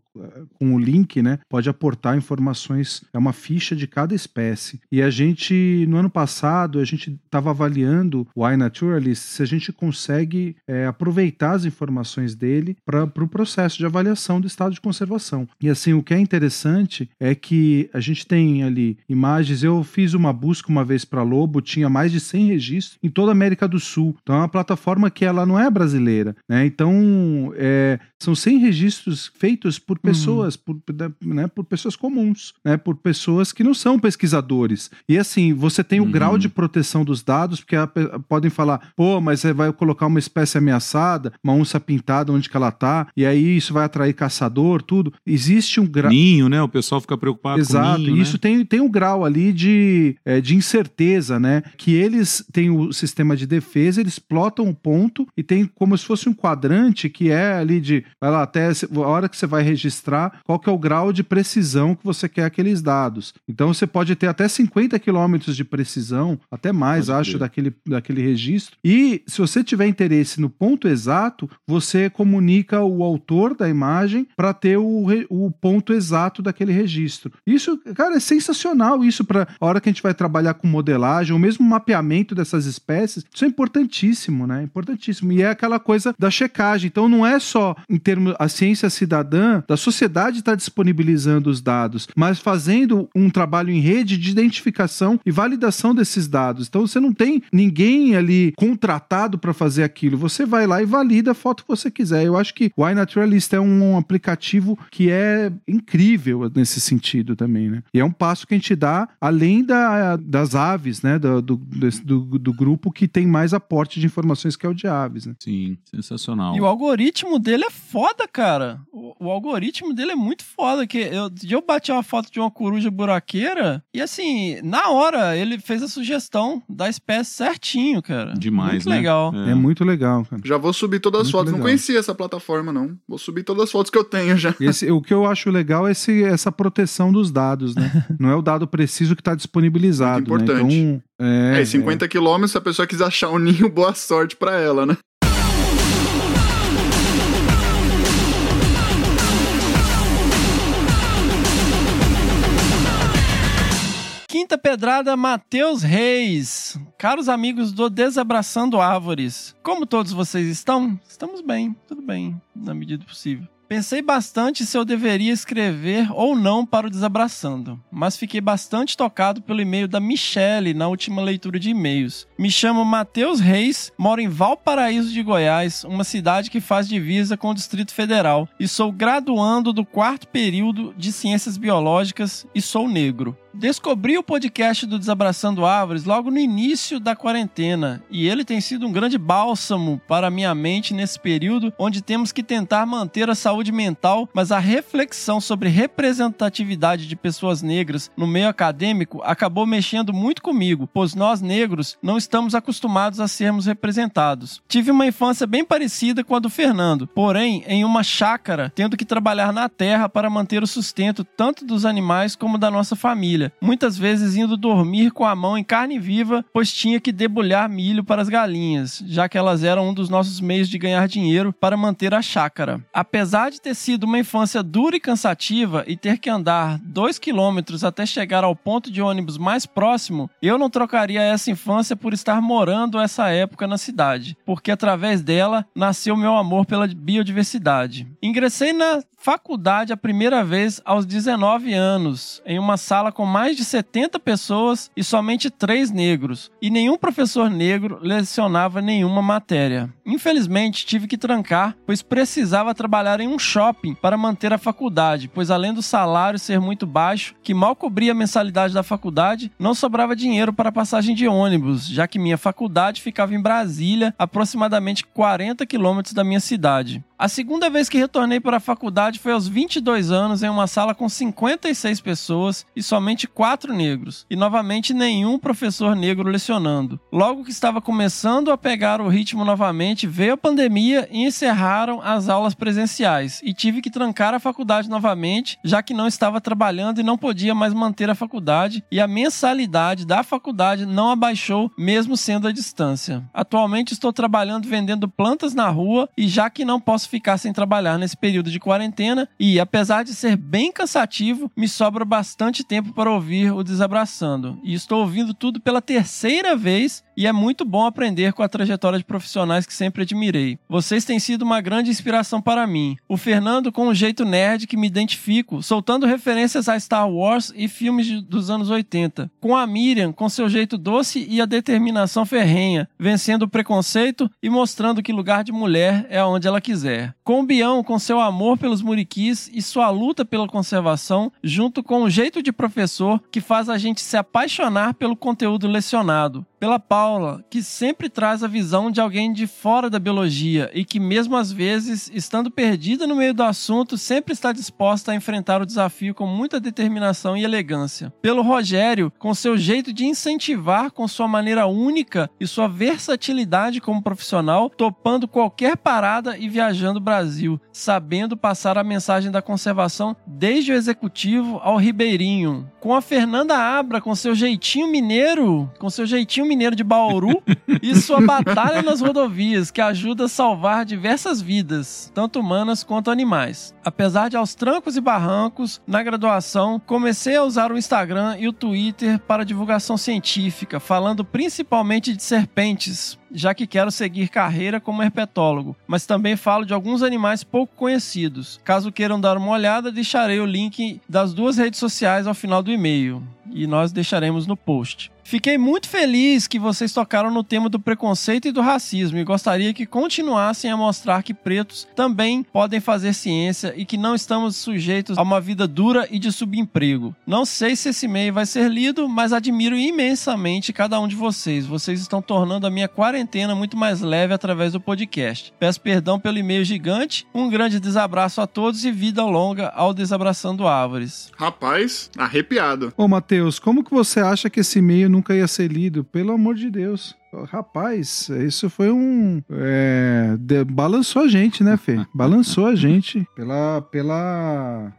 com o link, né, pode aportar informações, é uma ficha de cada espécie. E a gente, no ano passado, a gente estava avaliando o iNaturalist, se a gente consegue é, aproveitar as informações dele para o pro processo de avaliação do estado de conservação. E assim, o que é interessante é que a gente tem ali imagens, eu fiz uma busca uma vez para Lobo, tinha mais de 100 registros em toda a América do Sul. Então é uma plataforma que ela não é brasileira, né? Então é, são 100 registros feitos por pessoas, por, né, por pessoas comuns, né? Por pessoas que não são pesquisadores. E assim, você tem o grau de proteção dos dados, porque a podem falar, pô, mas você vai colocar uma espécie ameaçada, uma onça pintada, onde que ela tá, e aí isso vai atrair caçador, tudo. Existe um grau. Ninho, né? O pessoal fica preocupado Exato, com ninho, e isso né? tem, tem um grau ali de, é, de incerteza, né? Que eles têm o sistema de defesa, eles plotam o ponto e tem como se fosse um quadrante que é ali de, vai lá, até a hora que você vai registrar, qual que é o grau de precisão que você quer aqueles dados. Então você pode ter até 50 quilômetros de precisão, até mais, Pode acho, daquele, daquele registro. E se você tiver interesse no ponto exato, você comunica o autor da imagem para ter o, o ponto exato daquele registro. Isso, cara, é sensacional isso para a hora que a gente vai trabalhar com modelagem, ou mesmo mapeamento dessas espécies. Isso é importantíssimo, né? Importantíssimo. E é aquela coisa da checagem. Então não é só em termos a ciência cidadã, da sociedade está disponibilizando os dados, mas fazendo um trabalho em rede de identificação e validação desses dados. Então você não tem ninguém ali contratado para fazer aquilo. Você vai lá e valida a foto que você quiser. Eu acho que o iNaturalist é um aplicativo que é incrível nesse sentido também, né? E é um passo que a gente dá além da, das aves, né? Do, do, do, do grupo que tem mais aporte de informações que é o de aves, né? Sim, sensacional. E o algoritmo dele é foda, cara. O, o algoritmo dele é muito foda. Que eu, eu bati uma foto de uma coruja buraqueira e assim, na hora ele fez a sugestão da espécie certinho, cara. Demais, muito né? legal. É, muito legal, cara. Já vou subir todas as Muito fotos. Não legal. conhecia essa plataforma, não. Vou subir todas as fotos que eu tenho já. Esse- o que eu acho legal é esse- essa proteção dos dados, né? [laughs] Não é o dado preciso que está disponibilizado. Muito né? importante. Então, é, É, e 50 quilômetros, se a pessoa quiser achar um ninho, boa sorte pra ela, né? Quinta pedrada, Matheus Reis. Caros amigos do Desabraçando Árvores, como todos vocês estão? Estamos bem, tudo bem, na medida do possível. Pensei bastante se eu deveria escrever ou não para o Desabraçando, mas fiquei bastante tocado pelo e-mail da Michele na última leitura de e-mails. Me chamo Matheus Reis, moro em Valparaíso de Goiás, uma cidade que faz divisa com o Distrito Federal, e sou graduando do quarto período de Ciências Biológicas e sou negro. Descobri o podcast do Desabraçando Árvores logo no início da quarentena e ele tem sido um grande bálsamo para minha mente nesse período onde temos que tentar manter a saúde mental, mas a reflexão sobre representatividade de pessoas negras no meio acadêmico acabou mexendo muito comigo, pois nós negros não estamos acostumados a sermos representados. Tive uma infância bem parecida com a do Fernando, porém em uma chácara, tendo que trabalhar na terra para manter o sustento tanto dos animais como da nossa família muitas vezes indo dormir com a mão em carne viva, pois tinha que debulhar milho para as galinhas, já que elas eram um dos nossos meios de ganhar dinheiro para manter a chácara. Apesar de ter sido uma infância dura e cansativa e ter que andar dois quilômetros até chegar ao ponto de ônibus mais próximo, eu não trocaria essa infância por estar morando essa época na cidade, porque através dela nasceu meu amor pela biodiversidade. Ingressei na faculdade a primeira vez aos 19 anos, em uma sala com mais de 70 pessoas e somente três negros, e nenhum professor negro lecionava nenhuma matéria. Infelizmente, tive que trancar, pois precisava trabalhar em um shopping para manter a faculdade, pois além do salário ser muito baixo, que mal cobria a mensalidade da faculdade, não sobrava dinheiro para passagem de ônibus, já que minha faculdade ficava em Brasília, aproximadamente 40 quilômetros da minha cidade. A segunda vez que retornei para a faculdade foi aos 22 anos em uma sala com 56 pessoas e somente quatro negros, e novamente nenhum professor negro lecionando. Logo que estava começando a pegar o ritmo novamente, veio a pandemia e encerraram as aulas presenciais, e tive que trancar a faculdade novamente, já que não estava trabalhando e não podia mais manter a faculdade, e a mensalidade da faculdade não abaixou, mesmo sendo à distância. Atualmente estou trabalhando vendendo plantas na rua e já que não posso ficar sem trabalhar nesse período de quarentena e, apesar de ser bem cansativo, me sobra bastante tempo para ouvir o Desabraçando. E estou ouvindo tudo pela terceira vez e é muito bom aprender com a trajetória de profissionais que sempre admirei. Vocês têm sido uma grande inspiração para mim. O Fernando com um jeito nerd que me identifico, soltando referências a Star Wars e filmes dos anos 80. Com a Miriam com seu jeito doce e a determinação ferrenha, vencendo o preconceito e mostrando que lugar de mulher é onde ela quiser. Com o Bião com seu amor pelos muriquis e sua luta pela conservação, junto com o jeito de professor que faz a gente se apaixonar pelo conteúdo lecionado pela Paula, que sempre traz a visão de alguém de fora da biologia e que, mesmo às vezes, estando perdida no meio do assunto, sempre está disposta a enfrentar o desafio com muita determinação e elegância. Pelo Rogério, com seu jeito de incentivar com sua maneira única e sua versatilidade como profissional, topando qualquer parada e viajando o Brasil, sabendo passar a mensagem da conservação desde o executivo ao ribeirinho. Com a Fernanda Abra, com seu jeitinho mineiro, com seu jeitinho mineiro de Bauru e sua [laughs] batalha nas rodovias, que ajuda a salvar diversas vidas, tanto humanas quanto animais. Apesar de aos trancos e barrancos, na graduação, comecei a usar o Instagram e o Twitter para divulgação científica, falando principalmente de serpentes, já que quero seguir carreira como herpetólogo, mas também falo de alguns animais pouco conhecidos. Caso queiram dar uma olhada, deixarei o link das duas redes sociais ao final do e-mail e nós deixaremos no post. Fiquei muito feliz que vocês tocaram no tema do preconceito e do racismo e gostaria que continuassem a mostrar que pretos também podem fazer ciência e que não estamos sujeitos a uma vida dura e de subemprego. Não sei se esse e-mail vai ser lido, mas admiro imensamente cada um de vocês. Vocês estão tornando a minha quarentena muito mais leve através do podcast. Peço perdão pelo e-mail gigante, um grande desabraço a todos e vida longa ao Desabraçando Árvores. Rapaz, arrepiado. Ô, Matheus, como que você acha que esse e-mail nunca ia ser lido? Pelo amor de Deus. Rapaz, isso foi um. É, de, balançou a gente, né, Fê? [laughs] Balançou a gente pela, pela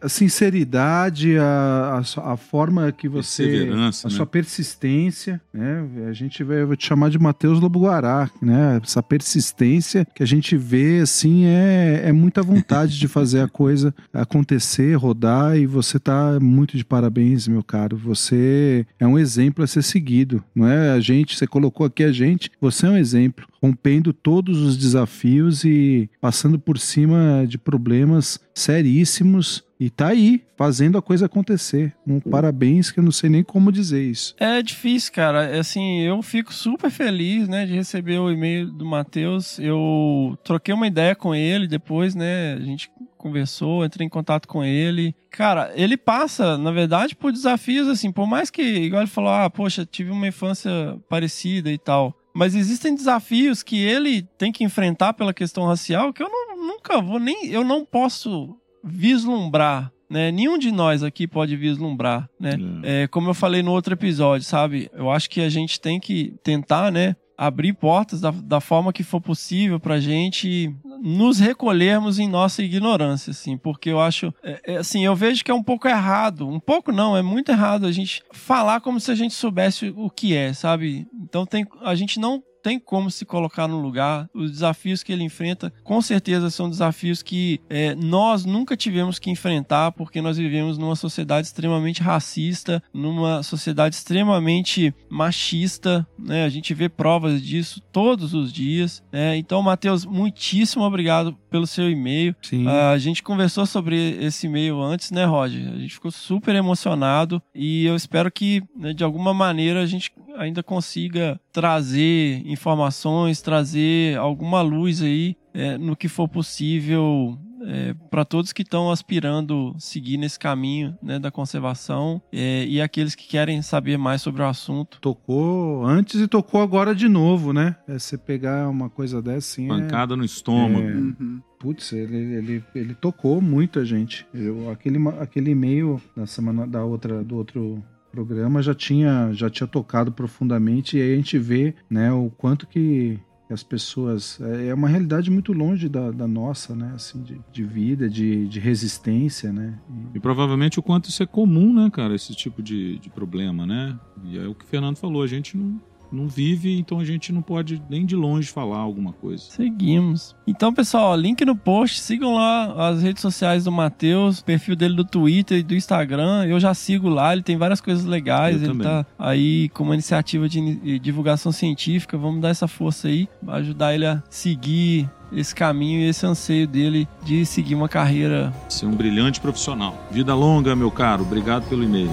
a sinceridade, a, a, a, forma que você. A né? sua persistência, né? A gente vai, te chamar de Matheus Lobo Guará, né? Essa persistência que a gente vê, assim, é, é muita vontade de fazer a [laughs] coisa acontecer, rodar, e você tá muito de parabéns, meu caro. Você é um exemplo a ser seguido, não é? A gente, você colocou aqui a gente, você é um exemplo, rompendo todos os desafios e passando por cima de problemas seríssimos e tá aí, fazendo a coisa acontecer. Um parabéns que eu não sei nem como dizer isso. É difícil, cara. É assim, eu fico super feliz, né, de receber o e-mail do Matheus. Eu troquei uma ideia com ele depois, né? A gente conversou, entrei em contato com ele. Cara, ele passa, na verdade, por desafios assim, por mais que, igual ele falou, ah, poxa, tive uma infância parecida e tal. Mas existem desafios que ele tem que enfrentar pela questão racial que eu não, nunca vou nem. Eu não posso vislumbrar. Né? Nenhum de nós aqui pode vislumbrar, né? É, como eu falei no outro episódio, sabe? Eu acho que a gente tem que tentar, né? Abrir portas da, da forma que for possível pra gente nos recolhermos em nossa ignorância, assim, porque eu acho, é, é, assim, eu vejo que é um pouco errado, um pouco não, é muito errado a gente falar como se a gente soubesse o que é, sabe? Então tem, a gente não tem como se colocar no lugar. Os desafios que ele enfrenta, com certeza, são desafios que é, nós nunca tivemos que enfrentar, porque nós vivemos numa sociedade extremamente racista, numa sociedade extremamente machista. Né? A gente vê provas disso todos os dias. Né? Então, Matheus, muitíssimo obrigado pelo seu e-mail. Sim. a gente conversou sobre esse e-mail antes, né, Roger? A gente ficou super emocionado e eu espero que, né, de alguma maneira, a gente ainda consiga trazer informações, trazer alguma luz aí é, no que for possível é, para todos que estão aspirando seguir nesse caminho né, da conservação é, e aqueles que querem saber mais sobre o assunto. Tocou antes e tocou agora de novo, né? É, você pegar uma coisa dessa assim. Pancada no estômago. É, Uhum. Putz, ele, ele, ele tocou muita gente. Eu, aquele, aquele e-mail da semana da outra, do outro programa já tinha, já tinha tocado profundamente e aí a gente vê né, o quanto que as pessoas. É é uma realidade muito longe da, da nossa, né? Assim, de, de vida, de, de resistência, né? E provavelmente o quanto isso é comum, né, cara, esse tipo de, de problema, né? E é o que o Fernando falou, a gente não, não vive, então a gente não pode nem de longe falar alguma coisa. Seguimos. Então, pessoal, link no post. Sigam lá as redes sociais do Matheus, perfil dele do Twitter e do Instagram. Eu já sigo lá, ele tem várias coisas legais. Eu ele também. tá aí com uma iniciativa de divulgação científica. Vamos dar essa força aí, ajudar ele a seguir esse caminho e esse anseio dele de seguir uma carreira. Ser um brilhante profissional. Vida longa, meu caro. Obrigado pelo e-mail.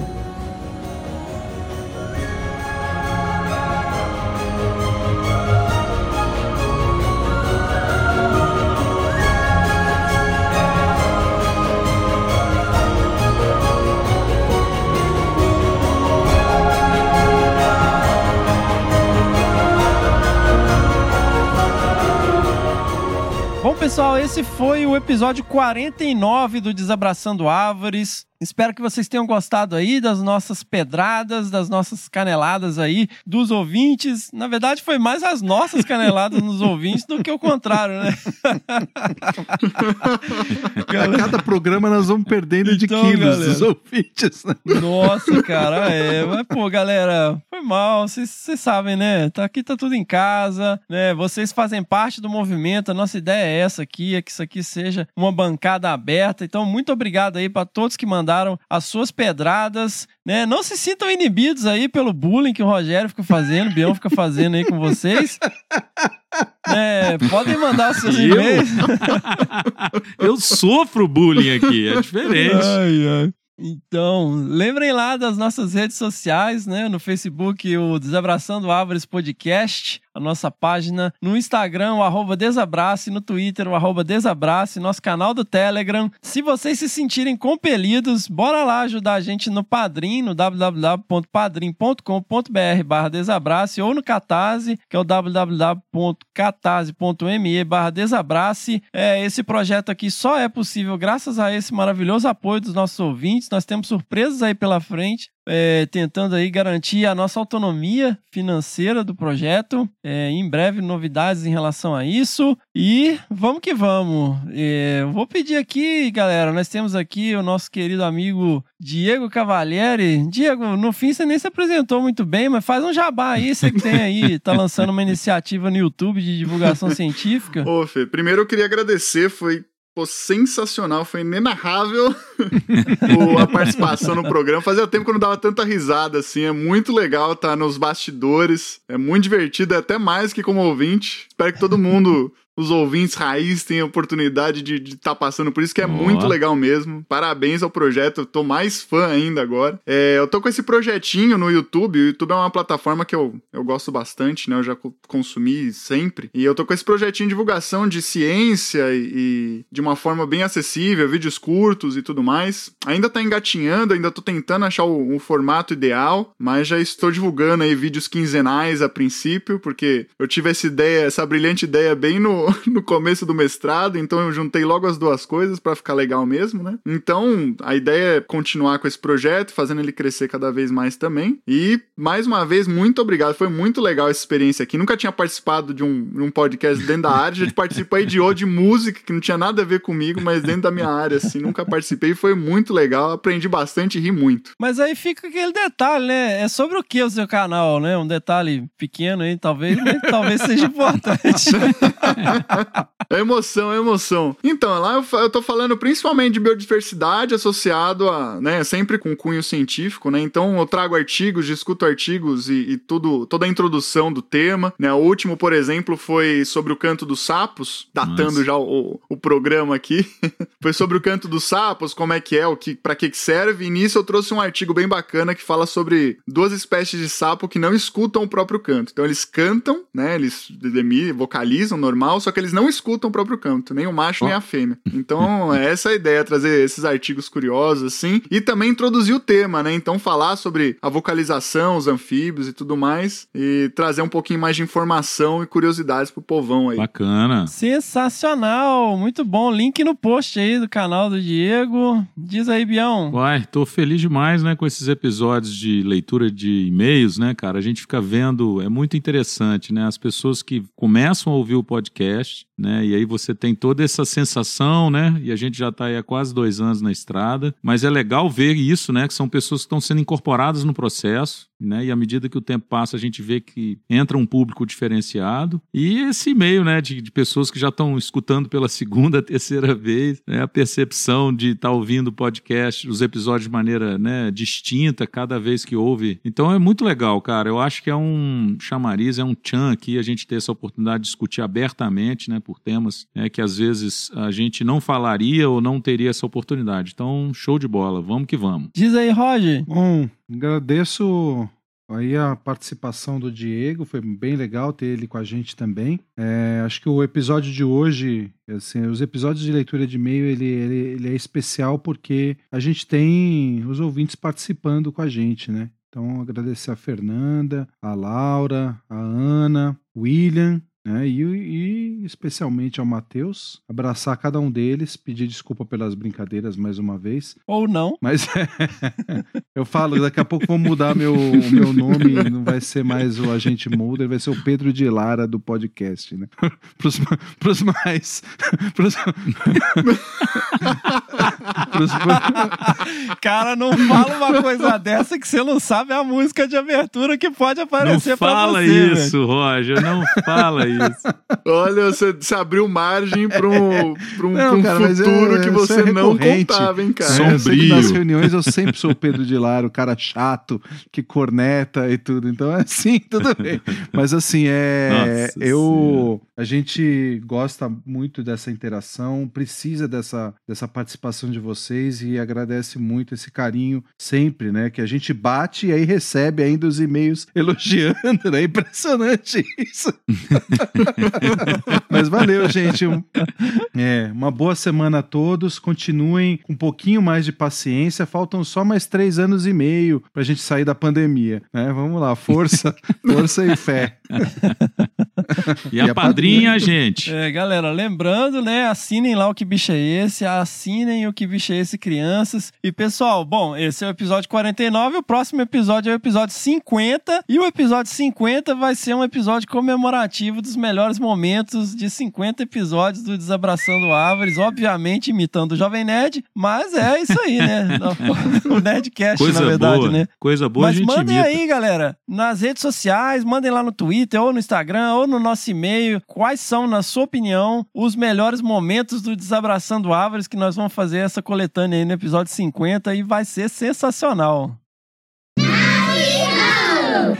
Esse foi o episódio 49 do Desabraçando Árvores. Espero que vocês tenham gostado aí das nossas pedradas, das nossas caneladas aí, dos ouvintes. Na verdade, foi mais as nossas caneladas nos ouvintes do que o contrário, né? [laughs] A cada programa nós vamos perdendo de Então, quilos galera. os ouvintes. né? Nossa, cara, é. Mas, pô, galera, foi mal. Vocês sabem, né? Tá, aqui tá tudo em casa, né? Vocês fazem parte do movimento. A nossa ideia é essa aqui, é que isso aqui seja uma bancada aberta. Então, muito obrigado aí pra todos que mandaram as suas pedradas, né? Não se sintam inibidos aí pelo bullying que o Rogério fica fazendo, o Bião fica fazendo aí com vocês. [laughs] É, podem mandar os seus Eu? e-mails. [laughs] Eu sofro bullying aqui, é diferente. Ai, ai. Então, lembrem lá das nossas redes sociais, né? No Facebook, o Desabraçando Árvores Podcast, a nossa página. No Instagram, o arroba Desabrace. No Twitter, o arroba Desabrace. Nosso canal do Telegram. Se vocês se sentirem compelidos, bora lá ajudar a gente no Padrim, no www.padrim.com.br barra Desabrace ou no Catarse, que é o www.catarse.me barra Desabrace. É, esse projeto aqui só é possível graças a esse maravilhoso apoio dos nossos ouvintes. Nós temos surpresas aí pela frente. É, tentando aí garantir a nossa autonomia financeira do projeto. É, em breve, novidades em relação a isso. E vamos que vamos. É, vou pedir aqui, galera. Nós temos aqui o nosso querido amigo Diego Cavalieri. Diego, no fim você nem se apresentou muito bem, mas faz um jabá aí. Você que tem aí, tá lançando uma iniciativa no YouTube de divulgação científica. Ô, Fê, primeiro eu queria agradecer, foi pô, sensacional, foi inenarrável [laughs] a participação no programa. Fazia tempo que eu não dava tanta risada assim, é muito legal estar nos bastidores, é muito divertido, é até mais que como ouvinte. Espero que todo mundo os ouvintes raiz têm a oportunidade de estar tá passando por isso, que é muito legal mesmo. Parabéns ao projeto, eu tô mais fã ainda agora. É, eu tô com esse projetinho no YouTube, o YouTube é uma plataforma que eu, eu gosto bastante, né? Eu já consumi sempre. E eu tô com esse projetinho de divulgação de ciência e, e de uma forma bem acessível, vídeos curtos e tudo mais. Ainda tá engatinhando, ainda tô tentando achar o, o formato ideal, mas já estou divulgando aí vídeos quinzenais a princípio, porque eu tive essa ideia, essa brilhante ideia bem no, [laughs] no começo do mestrado, então eu juntei logo as duas coisas para ficar legal mesmo, né? Então, a ideia é continuar com esse projeto, fazendo ele crescer cada vez mais também. E, mais uma vez, muito obrigado. Foi muito legal essa experiência aqui. Nunca tinha participado de um, de um podcast dentro da área, já participei de O de música, que não tinha nada a ver comigo, mas dentro da minha área, assim, nunca participei. Foi muito legal, aprendi bastante e ri muito. Mas aí fica aquele detalhe, né? É sobre o que o seu canal, né? Um detalhe pequeno aí, talvez, mas talvez seja importante. [laughs] [laughs] é emoção, é emoção. Então, lá eu, eu tô falando principalmente de biodiversidade associado a, né, sempre com cunho científico, né? Então eu trago artigos, discuto artigos e, e tudo, toda a introdução do tema, né? O último, por exemplo, foi sobre o canto dos sapos, datando Nossa. já o, o programa aqui. [laughs] foi sobre o canto dos sapos, como é que é, o que, para que serve. E nisso eu trouxe um artigo bem bacana que fala sobre duas espécies de sapo que não escutam o próprio canto. Então eles cantam, né? Eles vocalizam normal, só que eles não escutam o próprio canto, nem o macho oh. nem a fêmea. [laughs] Então, é essa a ideia, trazer esses artigos curiosos, assim, e também introduzir o tema, né? Então, falar sobre a vocalização, os anfíbios e tudo mais, e trazer um pouquinho mais de informação e curiosidades pro povão aí. Bacana. Sensacional, muito bom. Link no post aí do canal do Diego. Diz aí, Bião. Uai, tô feliz demais, né, com esses episódios de leitura de e-mails, né, cara? A gente fica vendo, é muito interessante, né? As pessoas que começam a ouvir o podcast, ish né? E aí você tem toda essa sensação, né? E a gente já está aí há quase dois anos na estrada, mas é legal ver isso, né? Que são pessoas que estão sendo incorporadas no processo, né? E à medida que o tempo passa, a gente vê que entra um público diferenciado. E esse meio, né, de, de pessoas que já estão escutando pela [laughs] segunda, terceira vez, né? A percepção de estar tá ouvindo o podcast, os episódios de maneira, né, distinta cada vez que ouve. Então é muito legal, cara. Eu acho que é um chamariz, é um tchan aqui a gente ter essa oportunidade de discutir abertamente, né, por temas né, que às vezes a gente não falaria ou não teria essa oportunidade. Então, show de bola. Vamos que vamos. Diz aí, Roger. Bom, Agradeço aí a participação do Diego, foi bem legal ter ele com a gente também. É, acho que o episódio de hoje, assim, os episódios de leitura de e-mail, ele, ele, ele, é especial porque a gente tem os ouvintes participando com a gente, né? Então, agradecer a Fernanda, a Laura, a Ana, William né? E, e, especialmente ao Matheus, abraçar cada um deles, pedir desculpa pelas brincadeiras mais uma vez. Ou não. Mas [laughs] eu falo, daqui a pouco vou mudar meu, meu nome, não vai ser mais o Agente Mulder, vai ser o Pedro de Lara do podcast, né? [laughs] Pros, pros mais. [laughs] Pros... pros... Cara, não fala uma coisa dessa que você não sabe a música de abertura que pode aparecer pra você. Não fala isso, Roger, não fala isso isso. [laughs] Olha, você, você abriu margem para um, pra um, [laughs] não, pra um cara, futuro é, que você é não contava, hein, cara? Sombrio. nas reuniões eu sempre sou o Pedro de Lara, o cara chato, que corneta e tudo. Então é assim, [laughs] tudo bem. Mas assim, é. Nossa eu. A gente gosta muito dessa interação, precisa dessa, dessa participação de vocês e agradece muito esse carinho sempre, né? Que a gente bate e aí recebe ainda os e-mails elogiando, né? Impressionante isso. [laughs] Mas valeu, gente. Um, é, uma boa semana a todos. Continuem com um pouquinho mais de paciência. Faltam só mais três anos e meio pra gente sair da pandemia. Né? Vamos lá, força, [laughs] força e fé. [laughs] [laughs] E, a, padrinha, gente. É, galera, lembrando, né? Assinem lá o Que Bicho é Esse, assinem o Que Bicho é Esse Crianças. E pessoal, bom, esse é o episódio 49, o próximo episódio é o episódio 50. E o episódio 50 vai ser um episódio comemorativo dos melhores momentos de 50 episódios do Desabraçando Árvores, obviamente imitando o Jovem Nerd, mas é isso aí, né? [laughs] [laughs] o Nerdcast, Coisa na verdade, boa. né? Coisa boa, mas a gente mandem imita. aí, galera, nas redes sociais, mandem lá no Twitter, ou no Instagram, ou no nosso e-mail, quais são, na sua opinião, os melhores momentos do Desabraçando Árvores, que nós vamos fazer essa coletânea aí no episódio 50 e vai ser sensacional.